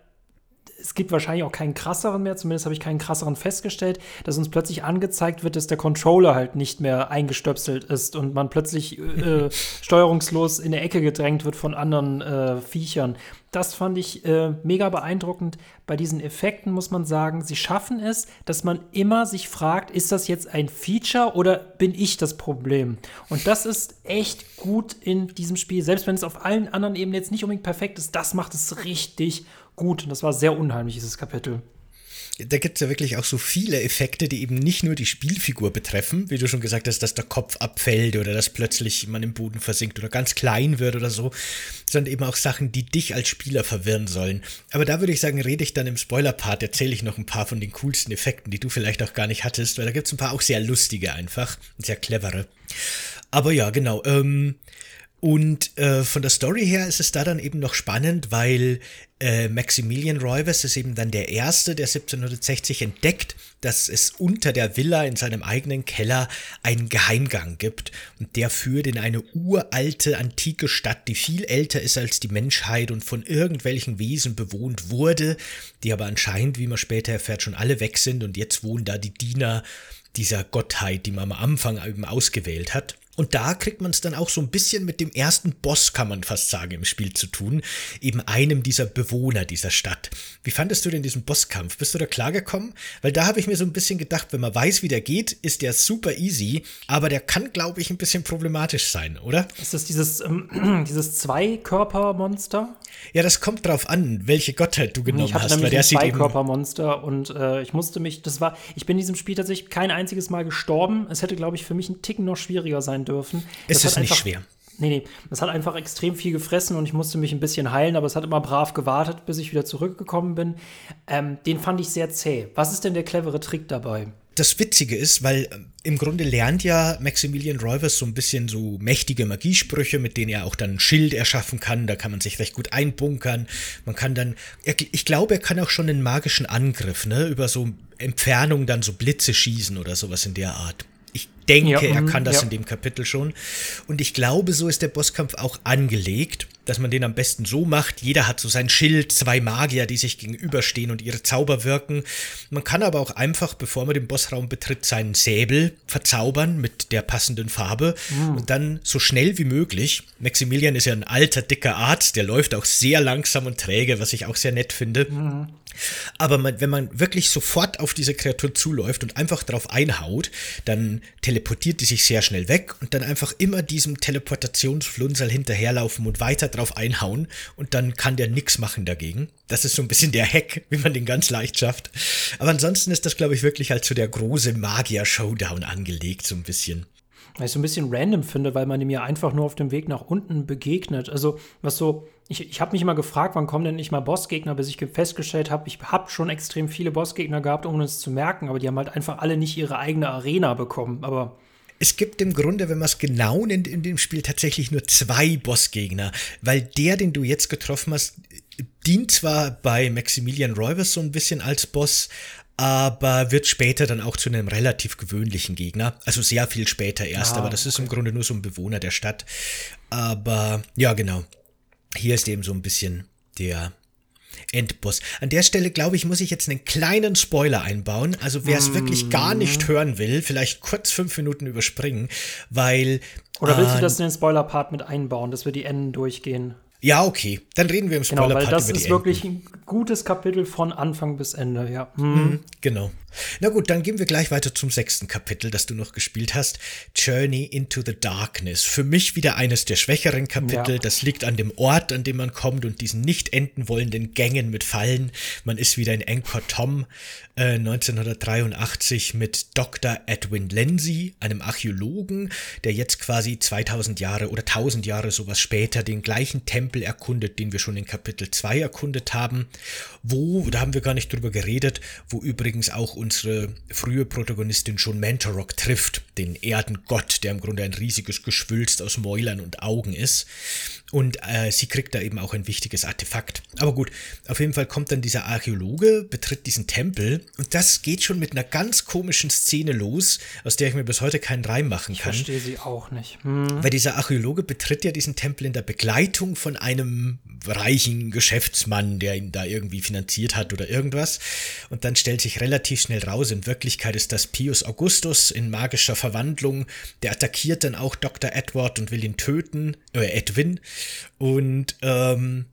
es gibt wahrscheinlich auch keinen krasseren mehr, zumindest habe ich keinen krasseren festgestellt, dass uns plötzlich angezeigt wird, dass der Controller halt nicht mehr eingestöpselt ist und man plötzlich äh, steuerungslos in der Ecke gedrängt wird von anderen äh, Viechern. Das fand ich äh, mega beeindruckend. Bei diesen Effekten muss man sagen, sie schaffen es, dass man immer sich fragt, ist das jetzt ein Feature oder bin ich das Problem? Und das ist echt gut in diesem Spiel. Selbst wenn es auf allen anderen Ebenen jetzt nicht unbedingt perfekt ist, das macht es richtig gut. Das war sehr unheimlich, dieses Kapitel. da gibt es ja wirklich auch so viele Effekte, die eben nicht nur die Spielfigur betreffen, wie du schon gesagt hast, dass der Kopf abfällt oder dass plötzlich man im Boden versinkt oder ganz klein wird oder so, sondern eben auch Sachen, die dich als Spieler verwirren sollen. Aber da würde ich sagen, rede ich dann im Spoiler-Part, erzähle ich noch ein paar von den coolsten Effekten, die du vielleicht auch gar nicht hattest, weil da gibt es ein paar auch sehr lustige einfach sehr clevere. Aber ja, genau. Ähm, und äh, von der Story her ist es da dann eben noch spannend, weil äh, Maximilian Roivers ist eben dann der Erste, der 1760 entdeckt, dass es unter der Villa in seinem eigenen Keller einen Geheimgang gibt und der führt in eine uralte, antike Stadt, die viel älter ist als die Menschheit und von irgendwelchen Wesen bewohnt wurde, die aber anscheinend, wie man später erfährt, schon alle weg sind und jetzt wohnen da die Diener dieser Gottheit, die man am Anfang eben ausgewählt hat. Und da kriegt man es dann auch so ein bisschen mit dem ersten Boss, kann man fast sagen, im Spiel zu tun. Eben einem dieser Bewohner dieser Stadt. Wie fandest du denn diesen Bosskampf? Bist du da klargekommen? Weil da habe ich mir so ein bisschen gedacht, wenn man weiß, wie der geht, ist der super easy. Aber der kann, glaube ich, ein bisschen problematisch sein, oder? Ist das dieses, ähm, dieses Zweikörpermonster? Ja, das kommt drauf an, welche Gottheit du genommen ich hast. Nämlich weil der ein Zweikörpermonster und äh, ich musste mich, das war, ich bin in diesem Spiel tatsächlich kein einziges Mal gestorben. Es hätte, glaube ich, für mich ein Ticken noch schwieriger sein dürfen. Es das ist nicht schwer. Nee, nee, das hat einfach extrem viel gefressen und ich musste mich ein bisschen heilen, aber es hat immer brav gewartet, bis ich wieder zurückgekommen bin. Ähm, den fand ich sehr zäh. Was ist denn der clevere Trick dabei? das Witzige ist, weil äh, im Grunde lernt ja Maximilian Roivers so ein bisschen so mächtige Magiesprüche, mit denen er auch dann ein Schild erschaffen kann. Da kann man sich recht gut einbunkern. Man kann dann, ich glaube, er kann auch schon einen magischen Angriff, ne, über so Entfernung dann so Blitze schießen oder sowas in der Art. Ich denke, ja, er kann das ja. in dem Kapitel schon. Und ich glaube, so ist der Bosskampf auch angelegt, dass man den am besten so macht. Jeder hat so sein Schild, zwei Magier, die sich gegenüberstehen und ihre Zauber wirken. Man kann aber auch einfach, bevor man den Bossraum betritt, seinen Säbel verzaubern mit der passenden Farbe mhm. und dann so schnell wie möglich. Maximilian ist ja ein alter, dicker Arzt, der läuft auch sehr langsam und träge, was ich auch sehr nett finde. Mhm. Aber man, wenn man wirklich sofort auf diese Kreatur zuläuft und einfach drauf einhaut, dann teleportiert die sich sehr schnell weg und dann einfach immer diesem Teleportationsflunsel hinterherlaufen und weiter drauf einhauen und dann kann der nix machen dagegen. Das ist so ein bisschen der Hack, wie man den ganz leicht schafft. Aber ansonsten ist das, glaube ich, wirklich halt so der große Magier-Showdown angelegt, so ein bisschen. Was ich so ein bisschen random finde, weil man ihm ja einfach nur auf dem Weg nach unten begegnet. Also, was so, ich, ich habe mich immer gefragt, wann kommen denn nicht mal Bossgegner, bis ich festgestellt habe, ich habe schon extrem viele Bossgegner gehabt, ohne es zu merken, aber die haben halt einfach alle nicht ihre eigene Arena bekommen. Aber es gibt im Grunde, wenn man es genau nennt, in dem Spiel tatsächlich nur zwei Bossgegner, weil der, den du jetzt getroffen hast, dient zwar bei Maximilian Roivers so ein bisschen als Boss, aber wird später dann auch zu einem relativ gewöhnlichen Gegner. Also sehr viel später erst, ah, aber das ist im Grunde nur so ein Bewohner der Stadt. Aber ja, genau. Hier ist eben so ein bisschen der Endboss. An der Stelle, glaube ich, muss ich jetzt einen kleinen Spoiler einbauen. Also wer es mm. wirklich gar nicht hören will, vielleicht kurz fünf Minuten überspringen, weil. Oder willst äh, du das in den Spoiler-Part mit einbauen, dass wir die Enden durchgehen? Ja, okay. Dann reden wir im Spoiler-Part genau, weil das ist wirklich ein gutes Kapitel von Anfang bis Ende, ja. Mhm. Genau. Na gut, dann gehen wir gleich weiter zum sechsten Kapitel, das du noch gespielt hast. Journey into the Darkness. Für mich wieder eines der schwächeren Kapitel. Ja. Das liegt an dem Ort, an dem man kommt und diesen nicht enden wollenden Gängen mit Fallen. Man ist wieder in Angkor Tom äh, 1983 mit Dr. Edwin Lindsay, einem Archäologen, der jetzt quasi 2000 Jahre oder 1000 Jahre sowas später den gleichen Tempel erkundet, den wir schon in Kapitel 2 erkundet haben. Wo, da haben wir gar nicht drüber geredet, wo übrigens auch unsere frühe Protagonistin schon Mentorok trifft, den Erdengott, der im Grunde ein riesiges Geschwülst aus Mäulern und Augen ist. Und äh, sie kriegt da eben auch ein wichtiges Artefakt. Aber gut, auf jeden Fall kommt dann dieser Archäologe, betritt diesen Tempel und das geht schon mit einer ganz komischen Szene los, aus der ich mir bis heute keinen Reim machen kann. Ich verstehe sie auch nicht. Hm. Weil dieser Archäologe betritt ja diesen Tempel in der Begleitung von einem reichen Geschäftsmann, der ihn da irgendwie finanziert hat oder irgendwas. Und dann stellt sich relativ schnell raus, in Wirklichkeit ist das Pius Augustus in magischer Verwandlung. Der attackiert dann auch Dr. Edward und will ihn töten, äh, Edwin. Und ähm,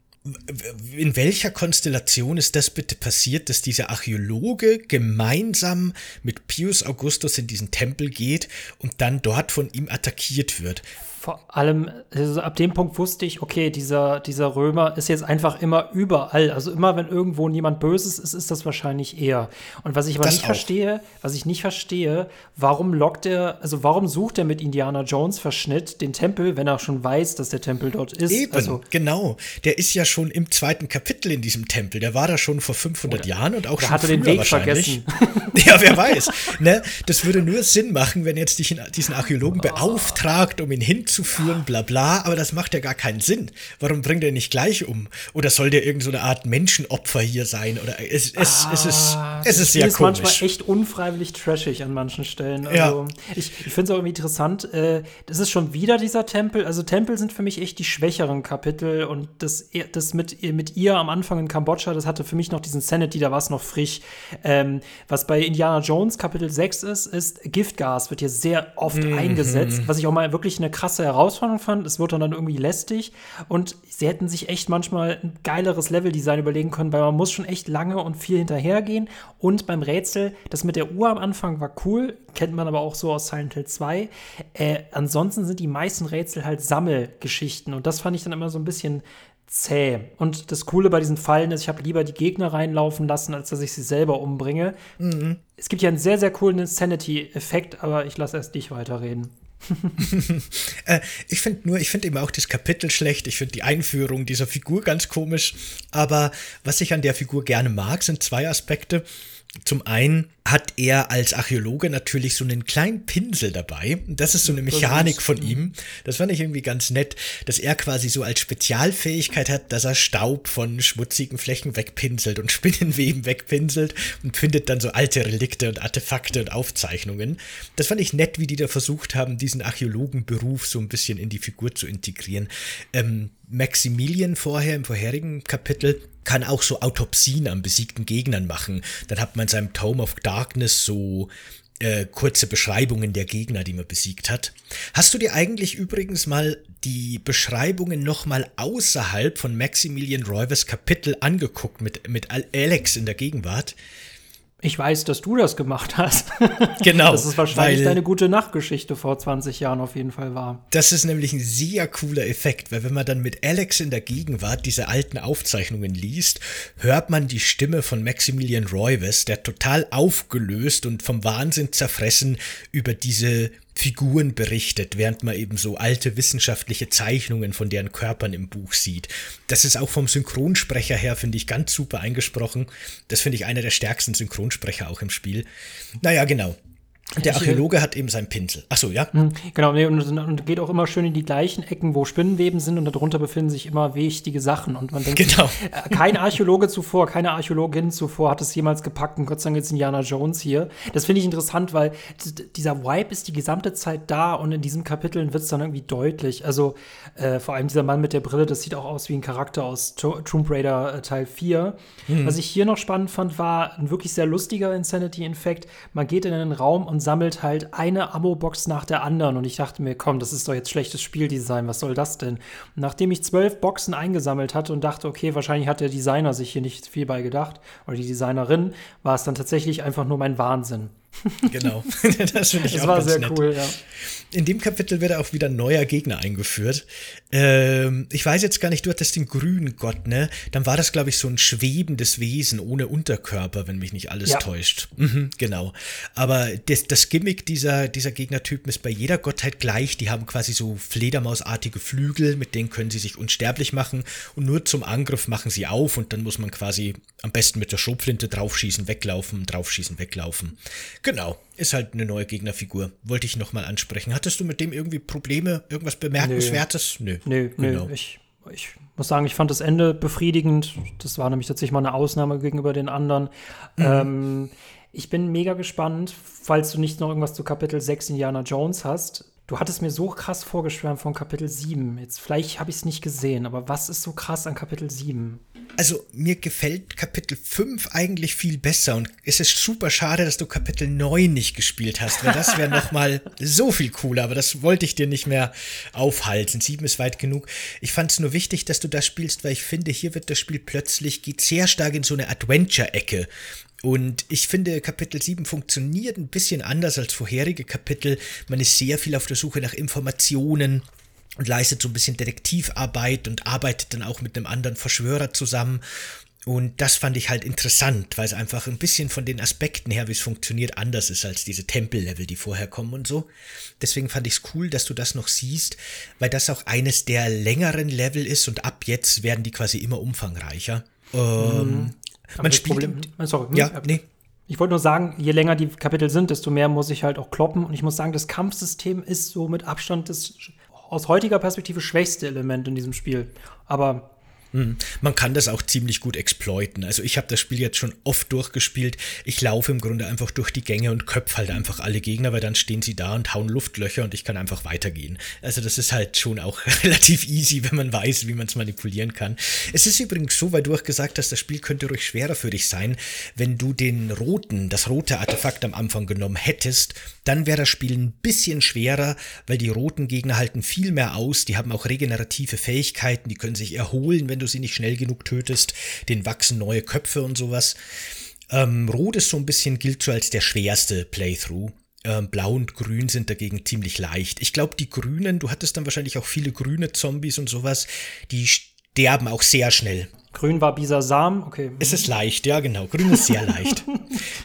in welcher Konstellation ist das bitte passiert, dass dieser Archäologe gemeinsam mit Pius Augustus in diesen Tempel geht und dann dort von ihm attackiert wird? Vor allem, also ab dem Punkt wusste ich, okay, dieser, dieser Römer ist jetzt einfach immer überall. Also immer, wenn irgendwo niemand Böses ist, ist das wahrscheinlich er. Und was ich aber das nicht auch. verstehe, was ich nicht verstehe, warum lockt er, also warum sucht er mit Indiana Jones Verschnitt den Tempel, wenn er schon weiß, dass der Tempel dort ist? Eben, also, genau. Der ist ja schon im zweiten Kapitel in diesem Tempel. Der war da schon vor 500 oder, Jahren und auch schon hatte den Weg vergessen. ja, wer weiß. ne? Das würde nur Sinn machen, wenn jetzt diesen Archäologen beauftragt, um ihn hin hinzuführen, bla bla, aber das macht ja gar keinen Sinn. Warum bringt er nicht gleich um? Oder soll der irgendeine so Art Menschenopfer hier sein? Oder es, es, ah, es ist, es ist sehr ist komisch. manchmal echt unfreiwillig trashig an manchen Stellen. Also, ja. Ich, ich finde es auch irgendwie interessant, äh, das ist schon wieder dieser Tempel. Also Tempel sind für mich echt die schwächeren Kapitel und das, das mit, mit ihr am Anfang in Kambodscha, das hatte für mich noch diesen Sanity, da war es noch frisch. Ähm, was bei Indiana Jones Kapitel 6 ist, ist Giftgas wird hier sehr oft mhm. eingesetzt, was ich auch mal wirklich eine krasse Herausforderung fand. Es wurde dann irgendwie lästig und sie hätten sich echt manchmal ein geileres Leveldesign überlegen können, weil man muss schon echt lange und viel hinterhergehen. Und beim Rätsel, das mit der Uhr am Anfang war cool, kennt man aber auch so aus Silent Hill 2. Äh, ansonsten sind die meisten Rätsel halt Sammelgeschichten und das fand ich dann immer so ein bisschen zäh. Und das Coole bei diesen Fallen ist, ich habe lieber die Gegner reinlaufen lassen, als dass ich sie selber umbringe. Mhm. Es gibt ja einen sehr, sehr coolen Insanity-Effekt, aber ich lasse erst dich weiterreden. äh, ich finde nur, ich finde eben auch das Kapitel schlecht. Ich finde die Einführung dieser Figur ganz komisch. Aber was ich an der Figur gerne mag, sind zwei Aspekte. Zum einen hat er als Archäologe natürlich so einen kleinen Pinsel dabei. Das ist so eine Mechanik von ihm. Das fand ich irgendwie ganz nett, dass er quasi so als Spezialfähigkeit hat, dass er Staub von schmutzigen Flächen wegpinselt und Spinnenweben wegpinselt und findet dann so alte Relikte und Artefakte und Aufzeichnungen. Das fand ich nett, wie die da versucht haben, diesen Archäologenberuf so ein bisschen in die Figur zu integrieren. Ähm, Maximilian vorher im vorherigen Kapitel kann auch so Autopsien an besiegten Gegnern machen. Dann hat man in seinem Tome of Darkness so äh, kurze Beschreibungen der Gegner, die man besiegt hat. Hast du dir eigentlich übrigens mal die Beschreibungen nochmal außerhalb von Maximilian Roivers Kapitel angeguckt mit, mit Alex in der Gegenwart? Ich weiß, dass du das gemacht hast. Genau. Das ist wahrscheinlich deine gute Nachtgeschichte vor 20 Jahren auf jeden Fall war. Das ist nämlich ein sehr cooler Effekt, weil wenn man dann mit Alex in der Gegenwart diese alten Aufzeichnungen liest, hört man die Stimme von Maximilian Roives, der total aufgelöst und vom Wahnsinn zerfressen über diese Figuren berichtet, während man eben so alte wissenschaftliche Zeichnungen von deren Körpern im Buch sieht. Das ist auch vom Synchronsprecher her, finde ich, ganz super eingesprochen. Das finde ich einer der stärksten Synchronsprecher auch im Spiel. Naja, genau. Der Archäologe hat eben seinen Pinsel. Ach so, ja. Hm, genau, nee, und, und, geht auch immer schön in die gleichen Ecken, wo Spinnenweben sind und darunter befinden sich immer wichtige Sachen. Und man denkt, genau. Äh, kein Archäologe zuvor, keine Archäologin zuvor hat es jemals gepackt und Gott sei Dank jetzt Indiana Jones hier. Das finde ich interessant, weil dieser Vibe ist die gesamte Zeit da und in diesen Kapiteln wird es dann irgendwie deutlich. Also äh, vor allem dieser Mann mit der Brille, das sieht auch aus wie ein Charakter aus Tomb Raider äh, Teil 4. Mhm. Was ich hier noch spannend fand, war ein wirklich sehr lustiger Insanity-Infekt. Man geht in einen Raum und und sammelt halt eine Abo-Box nach der anderen. Und ich dachte mir, komm, das ist doch jetzt schlechtes Spieldesign, was soll das denn? Nachdem ich zwölf Boxen eingesammelt hatte und dachte, okay, wahrscheinlich hat der Designer sich hier nicht viel bei gedacht, oder die Designerin, war es dann tatsächlich einfach nur mein Wahnsinn. Genau, das finde ich das auch war ganz sehr nett. cool, ja. In dem Kapitel wird auch wieder ein neuer Gegner eingeführt. Ähm, ich weiß jetzt gar nicht, du hattest den grünen Gott, ne? Dann war das, glaube ich, so ein schwebendes Wesen ohne Unterkörper, wenn mich nicht alles ja. täuscht. Mhm, genau. Aber das, das Gimmick dieser, dieser Gegnertypen ist bei jeder Gottheit gleich. Die haben quasi so Fledermausartige Flügel, mit denen können sie sich unsterblich machen und nur zum Angriff machen sie auf und dann muss man quasi am besten mit der Schrotflinte draufschießen, weglaufen, draufschießen, weglaufen. Genau, ist halt eine neue Gegnerfigur. Wollte ich nochmal ansprechen. Hattest du mit dem irgendwie Probleme, irgendwas Bemerkenswertes? Nö. Nö, nö, genau. Ich, ich muss sagen, ich fand das Ende befriedigend. Das war nämlich tatsächlich mal eine Ausnahme gegenüber den anderen. Mhm. Ähm, ich bin mega gespannt, falls du nicht noch irgendwas zu Kapitel 6 Indiana Jones hast. Du hattest mir so krass vorgeschwärmt von Kapitel 7. Jetzt, vielleicht habe ich es nicht gesehen, aber was ist so krass an Kapitel 7? Also, mir gefällt Kapitel 5 eigentlich viel besser und es ist super schade, dass du Kapitel 9 nicht gespielt hast, weil das wäre nochmal so viel cooler, aber das wollte ich dir nicht mehr aufhalten. 7 ist weit genug. Ich fand es nur wichtig, dass du das spielst, weil ich finde, hier wird das Spiel plötzlich, geht sehr stark in so eine Adventure-Ecke. Und ich finde, Kapitel 7 funktioniert ein bisschen anders als vorherige Kapitel. Man ist sehr viel auf der Suche nach Informationen. Und leistet so ein bisschen Detektivarbeit und arbeitet dann auch mit einem anderen Verschwörer zusammen. Und das fand ich halt interessant, weil es einfach ein bisschen von den Aspekten her, wie es funktioniert, anders ist als diese Tempellevel, die vorher kommen und so. Deswegen fand ich es cool, dass du das noch siehst, weil das auch eines der längeren Level ist und ab jetzt werden die quasi immer umfangreicher. Ähm, Aber man spielt. Problem, sorry, ja, hm, nee. Ich wollte nur sagen, je länger die Kapitel sind, desto mehr muss ich halt auch kloppen. Und ich muss sagen, das Kampfsystem ist so mit Abstand das aus heutiger Perspektive schwächste Element in diesem Spiel. Aber. Man kann das auch ziemlich gut exploiten. Also ich habe das Spiel jetzt schon oft durchgespielt. Ich laufe im Grunde einfach durch die Gänge und köpfe halt einfach alle Gegner, weil dann stehen sie da und hauen Luftlöcher und ich kann einfach weitergehen. Also das ist halt schon auch relativ easy, wenn man weiß, wie man es manipulieren kann. Es ist übrigens so, weil du auch gesagt hast, das Spiel könnte ruhig schwerer für dich sein, wenn du den roten, das rote Artefakt am Anfang genommen hättest, dann wäre das Spiel ein bisschen schwerer, weil die roten Gegner halten viel mehr aus, die haben auch regenerative Fähigkeiten, die können sich erholen, wenn du sie nicht schnell genug tötest, denen wachsen neue Köpfe und sowas. Ähm, Rot ist so ein bisschen, gilt so als der schwerste Playthrough. Ähm, Blau und Grün sind dagegen ziemlich leicht. Ich glaube, die Grünen, du hattest dann wahrscheinlich auch viele grüne Zombies und sowas, die sterben auch sehr schnell. Grün war Bisasam, okay. Es ist leicht, ja genau. Grün ist sehr leicht.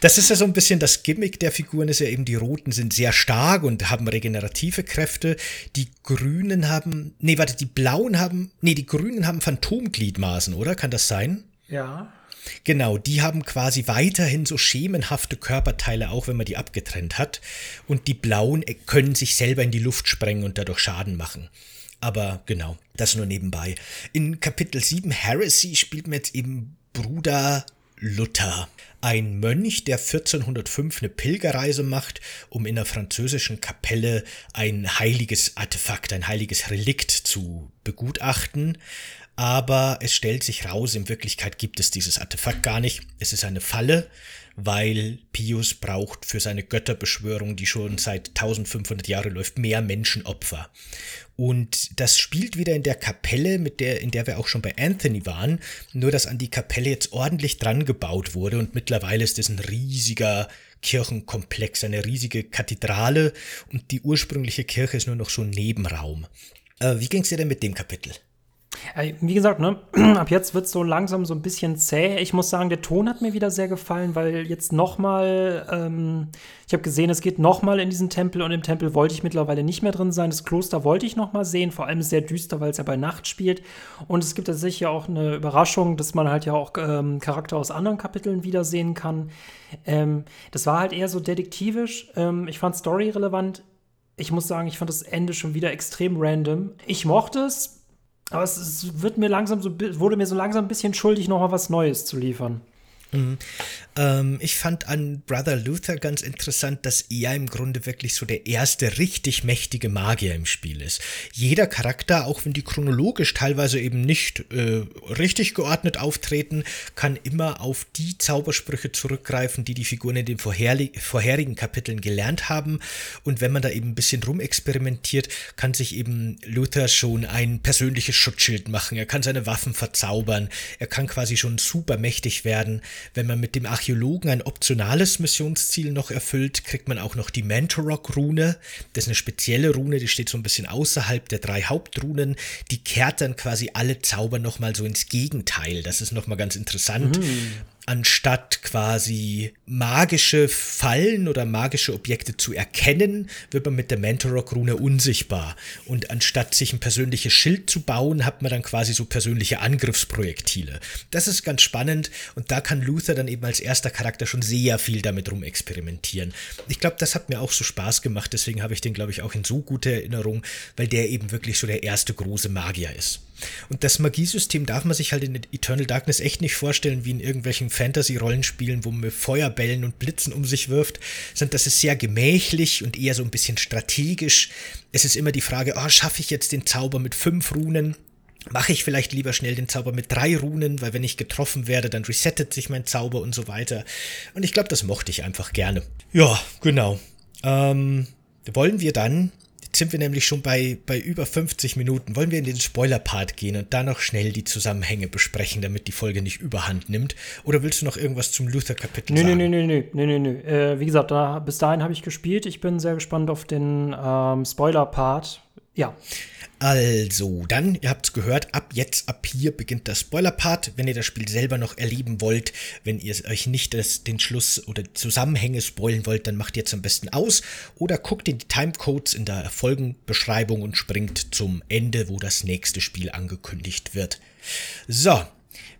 Das ist ja so ein bisschen das Gimmick der Figuren, ist ja eben, die Roten sind sehr stark und haben regenerative Kräfte. Die Grünen haben, nee, warte, die Blauen haben, nee, die Grünen haben Phantomgliedmaßen, oder? Kann das sein? Ja. Genau, die haben quasi weiterhin so schemenhafte Körperteile, auch wenn man die abgetrennt hat. Und die Blauen können sich selber in die Luft sprengen und dadurch Schaden machen. Aber genau, das nur nebenbei. In Kapitel 7 Heresy spielt man jetzt eben Bruder Luther. Ein Mönch, der 1405 eine Pilgerreise macht, um in einer französischen Kapelle ein heiliges Artefakt, ein heiliges Relikt zu begutachten. Aber es stellt sich raus, in Wirklichkeit gibt es dieses Artefakt gar nicht. Es ist eine Falle, weil Pius braucht für seine Götterbeschwörung, die schon seit 1500 Jahren läuft, mehr Menschenopfer. Und das spielt wieder in der Kapelle, mit der, in der wir auch schon bei Anthony waren, nur dass an die Kapelle jetzt ordentlich dran gebaut wurde und mittlerweile ist es ein riesiger Kirchenkomplex, eine riesige Kathedrale und die ursprüngliche Kirche ist nur noch so ein Nebenraum. Äh, wie ging's dir denn mit dem Kapitel? Wie gesagt, ne, ab jetzt wird es so langsam so ein bisschen zäh. Ich muss sagen, der Ton hat mir wieder sehr gefallen, weil jetzt nochmal, ähm, ich habe gesehen, es geht nochmal in diesen Tempel und im Tempel wollte ich mittlerweile nicht mehr drin sein. Das Kloster wollte ich nochmal sehen, vor allem sehr düster, weil es ja bei Nacht spielt. Und es gibt tatsächlich ja auch eine Überraschung, dass man halt ja auch ähm, Charakter aus anderen Kapiteln wiedersehen kann. Ähm, das war halt eher so detektivisch. Ähm, ich fand Story relevant. Ich muss sagen, ich fand das Ende schon wieder extrem random. Ich mochte es, aber es, es, wird mir langsam so, wurde mir so langsam ein bisschen schuldig, noch mal was Neues zu liefern. Mhm. Ähm, ich fand an Brother Luther ganz interessant, dass er im Grunde wirklich so der erste richtig mächtige Magier im Spiel ist. Jeder Charakter, auch wenn die chronologisch teilweise eben nicht äh, richtig geordnet auftreten, kann immer auf die Zaubersprüche zurückgreifen, die die Figuren in den vorherigen Kapiteln gelernt haben. Und wenn man da eben ein bisschen rumexperimentiert, kann sich eben Luther schon ein persönliches Schutzschild machen. Er kann seine Waffen verzaubern. Er kann quasi schon super mächtig werden. Wenn man mit dem Archäologen ein optionales Missionsziel noch erfüllt, kriegt man auch noch die Mentorok-Rune. Das ist eine spezielle Rune, die steht so ein bisschen außerhalb der drei Hauptrunen. Die kehrt dann quasi alle Zauber nochmal so ins Gegenteil. Das ist nochmal ganz interessant. Mhm anstatt quasi magische Fallen oder magische Objekte zu erkennen, wird man mit der Mentorok-Rune unsichtbar. Und anstatt sich ein persönliches Schild zu bauen, hat man dann quasi so persönliche Angriffsprojektile. Das ist ganz spannend und da kann Luther dann eben als erster Charakter schon sehr viel damit rumexperimentieren. Ich glaube, das hat mir auch so Spaß gemacht, deswegen habe ich den, glaube ich, auch in so guter Erinnerung, weil der eben wirklich so der erste große Magier ist. Und das Magiesystem darf man sich halt in Eternal Darkness echt nicht vorstellen wie in irgendwelchen Fantasy-Rollenspielen, wo man Feuerbällen und Blitzen um sich wirft, sondern das ist sehr gemächlich und eher so ein bisschen strategisch. Es ist immer die Frage, oh, schaffe ich jetzt den Zauber mit fünf Runen? Mache ich vielleicht lieber schnell den Zauber mit drei Runen, weil wenn ich getroffen werde, dann resettet sich mein Zauber und so weiter. Und ich glaube, das mochte ich einfach gerne. Ja, genau. Ähm, wollen wir dann sind wir nämlich schon bei, bei über 50 Minuten. Wollen wir in den Spoiler-Part gehen und da noch schnell die Zusammenhänge besprechen, damit die Folge nicht überhand nimmt? Oder willst du noch irgendwas zum Luther-Kapitel sagen? Nö, nö, nö, nö, nö, nö. Äh, wie gesagt, da, bis dahin habe ich gespielt. Ich bin sehr gespannt auf den ähm, Spoiler-Part. Ja. Also, dann, ihr habt es gehört, ab jetzt, ab hier beginnt der Spoiler-Part. Wenn ihr das Spiel selber noch erleben wollt, wenn ihr euch nicht das, den Schluss oder Zusammenhänge spoilen wollt, dann macht ihr jetzt am besten aus oder guckt in die Timecodes in der Folgenbeschreibung und springt zum Ende, wo das nächste Spiel angekündigt wird. So,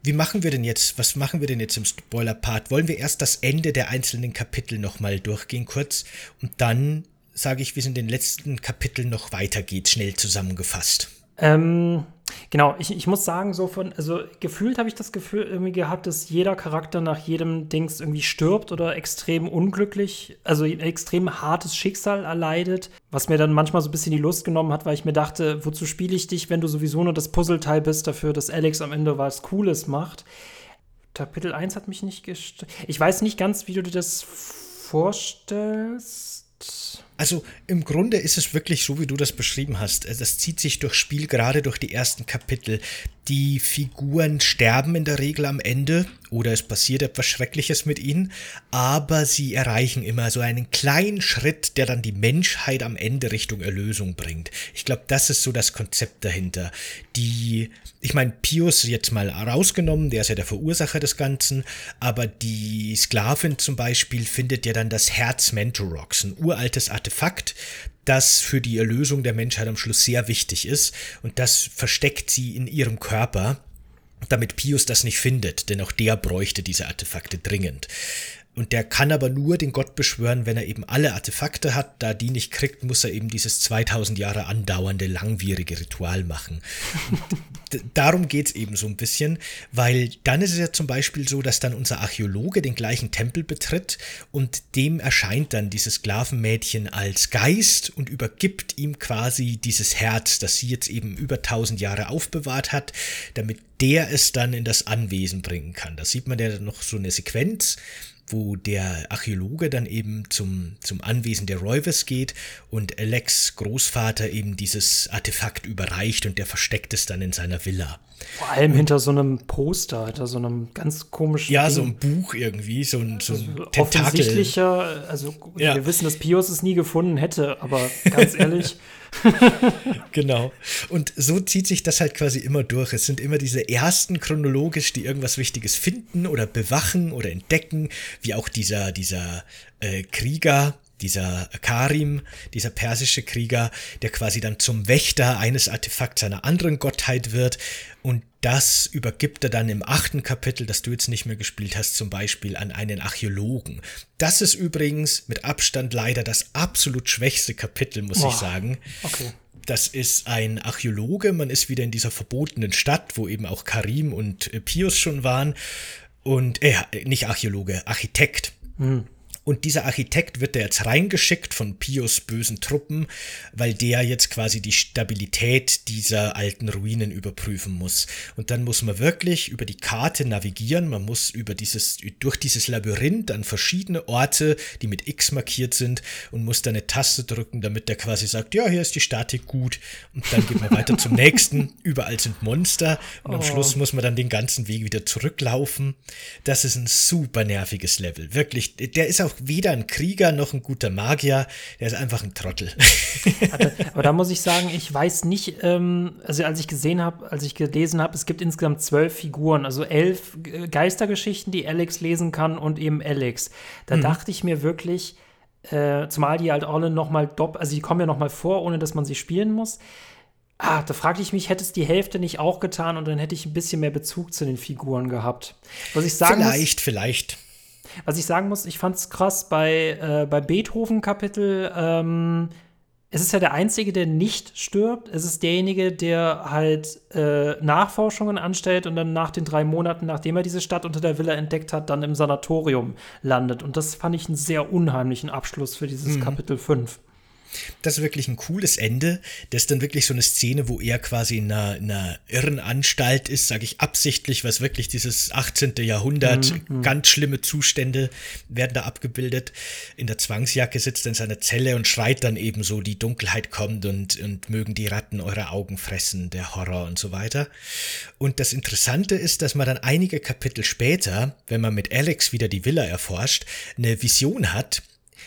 wie machen wir denn jetzt, was machen wir denn jetzt im Spoiler-Part? Wollen wir erst das Ende der einzelnen Kapitel nochmal durchgehen kurz und dann sage ich, wie es in den letzten Kapiteln noch weitergeht, schnell zusammengefasst. Ähm, genau, ich, ich muss sagen, so von, also gefühlt habe ich das Gefühl irgendwie gehabt, dass jeder Charakter nach jedem Dings irgendwie stirbt oder extrem unglücklich, also ein extrem hartes Schicksal erleidet, was mir dann manchmal so ein bisschen die Lust genommen hat, weil ich mir dachte, wozu spiele ich dich, wenn du sowieso nur das Puzzleteil bist dafür, dass Alex am Ende was Cooles macht. Kapitel 1 hat mich nicht gestört. Ich weiß nicht ganz, wie du dir das vorstellst. Also im Grunde ist es wirklich so, wie du das beschrieben hast. Das zieht sich durchs Spiel, gerade durch die ersten Kapitel. Die Figuren sterben in der Regel am Ende oder es passiert etwas Schreckliches mit ihnen, aber sie erreichen immer so einen kleinen Schritt, der dann die Menschheit am Ende Richtung Erlösung bringt. Ich glaube, das ist so das Konzept dahinter. Die, ich meine, Pius jetzt mal rausgenommen, der ist ja der Verursacher des Ganzen, aber die Sklavin zum Beispiel findet ja dann das Herz Mentorox, ein uraltes Artefakt, das für die Erlösung der Menschheit am Schluss sehr wichtig ist. Und das versteckt sie in ihrem Körper, damit Pius das nicht findet, denn auch der bräuchte diese Artefakte dringend. Und der kann aber nur den Gott beschwören, wenn er eben alle Artefakte hat. Da die nicht kriegt, muss er eben dieses 2000 Jahre andauernde langwierige Ritual machen. darum geht's eben so ein bisschen, weil dann ist es ja zum Beispiel so, dass dann unser Archäologe den gleichen Tempel betritt und dem erscheint dann dieses Sklavenmädchen als Geist und übergibt ihm quasi dieses Herz, das sie jetzt eben über 1000 Jahre aufbewahrt hat, damit der es dann in das Anwesen bringen kann. Da sieht man ja noch so eine Sequenz, wo der Archäologe dann eben zum, zum Anwesen der Roivers geht und Alex Großvater eben dieses Artefakt überreicht und der versteckt es dann in seiner Villa. Vor allem hinter so einem Poster, hinter so einem ganz komischen. Ja, Ding. so ein Buch irgendwie, so ein, so ein also Tentakel. Offensichtlicher, also ja. wir wissen, dass Pius es nie gefunden hätte, aber ganz ehrlich. genau. Und so zieht sich das halt quasi immer durch. Es sind immer diese ersten chronologisch, die irgendwas Wichtiges finden oder bewachen oder entdecken, wie auch dieser, dieser äh, Krieger, dieser Karim, dieser persische Krieger, der quasi dann zum Wächter eines Artefakts einer anderen Gottheit wird. Und das übergibt er dann im achten Kapitel, das du jetzt nicht mehr gespielt hast, zum Beispiel an einen Archäologen. Das ist übrigens mit Abstand leider das absolut schwächste Kapitel, muss Boah. ich sagen. Okay. Das ist ein Archäologe, man ist wieder in dieser verbotenen Stadt, wo eben auch Karim und äh, Pius schon waren. Und, äh, nicht Archäologe, Architekt. Hm. Und dieser Architekt wird da jetzt reingeschickt von Pius bösen Truppen, weil der jetzt quasi die Stabilität dieser alten Ruinen überprüfen muss. Und dann muss man wirklich über die Karte navigieren. Man muss über dieses, durch dieses Labyrinth an verschiedene Orte, die mit X markiert sind, und muss da eine Taste drücken, damit der quasi sagt, ja, hier ist die Statik gut. Und dann geht man weiter zum nächsten. Überall sind Monster. Und am oh. Schluss muss man dann den ganzen Weg wieder zurücklaufen. Das ist ein super nerviges Level. Wirklich, der ist auch weder ein Krieger noch ein guter Magier, der ist einfach ein Trottel. Aber da muss ich sagen, ich weiß nicht, ähm, also als ich gesehen habe, als ich gelesen habe, es gibt insgesamt zwölf Figuren, also elf Geistergeschichten, die Alex lesen kann und eben Alex. Da mhm. dachte ich mir wirklich, äh, zumal die halt alle noch mal doppelt, also die kommen ja noch mal vor, ohne dass man sie spielen muss. Ah, da fragte ich mich, hätte es die Hälfte nicht auch getan und dann hätte ich ein bisschen mehr Bezug zu den Figuren gehabt. Was ich sagen vielleicht, muss, vielleicht. Was ich sagen muss, ich fand es krass bei, äh, bei Beethoven-Kapitel. Ähm, es ist ja der Einzige, der nicht stirbt. Es ist derjenige, der halt äh, Nachforschungen anstellt und dann nach den drei Monaten, nachdem er diese Stadt unter der Villa entdeckt hat, dann im Sanatorium landet. Und das fand ich einen sehr unheimlichen Abschluss für dieses mhm. Kapitel 5. Das ist wirklich ein cooles Ende. Das ist dann wirklich so eine Szene, wo er quasi in einer, in einer Irrenanstalt ist, sage ich absichtlich, was wirklich dieses 18. Jahrhundert, mhm, mhm. ganz schlimme Zustände werden da abgebildet. In der Zwangsjacke sitzt er in seiner Zelle und schreit dann eben so, die Dunkelheit kommt und, und mögen die Ratten eure Augen fressen, der Horror und so weiter. Und das Interessante ist, dass man dann einige Kapitel später, wenn man mit Alex wieder die Villa erforscht, eine Vision hat,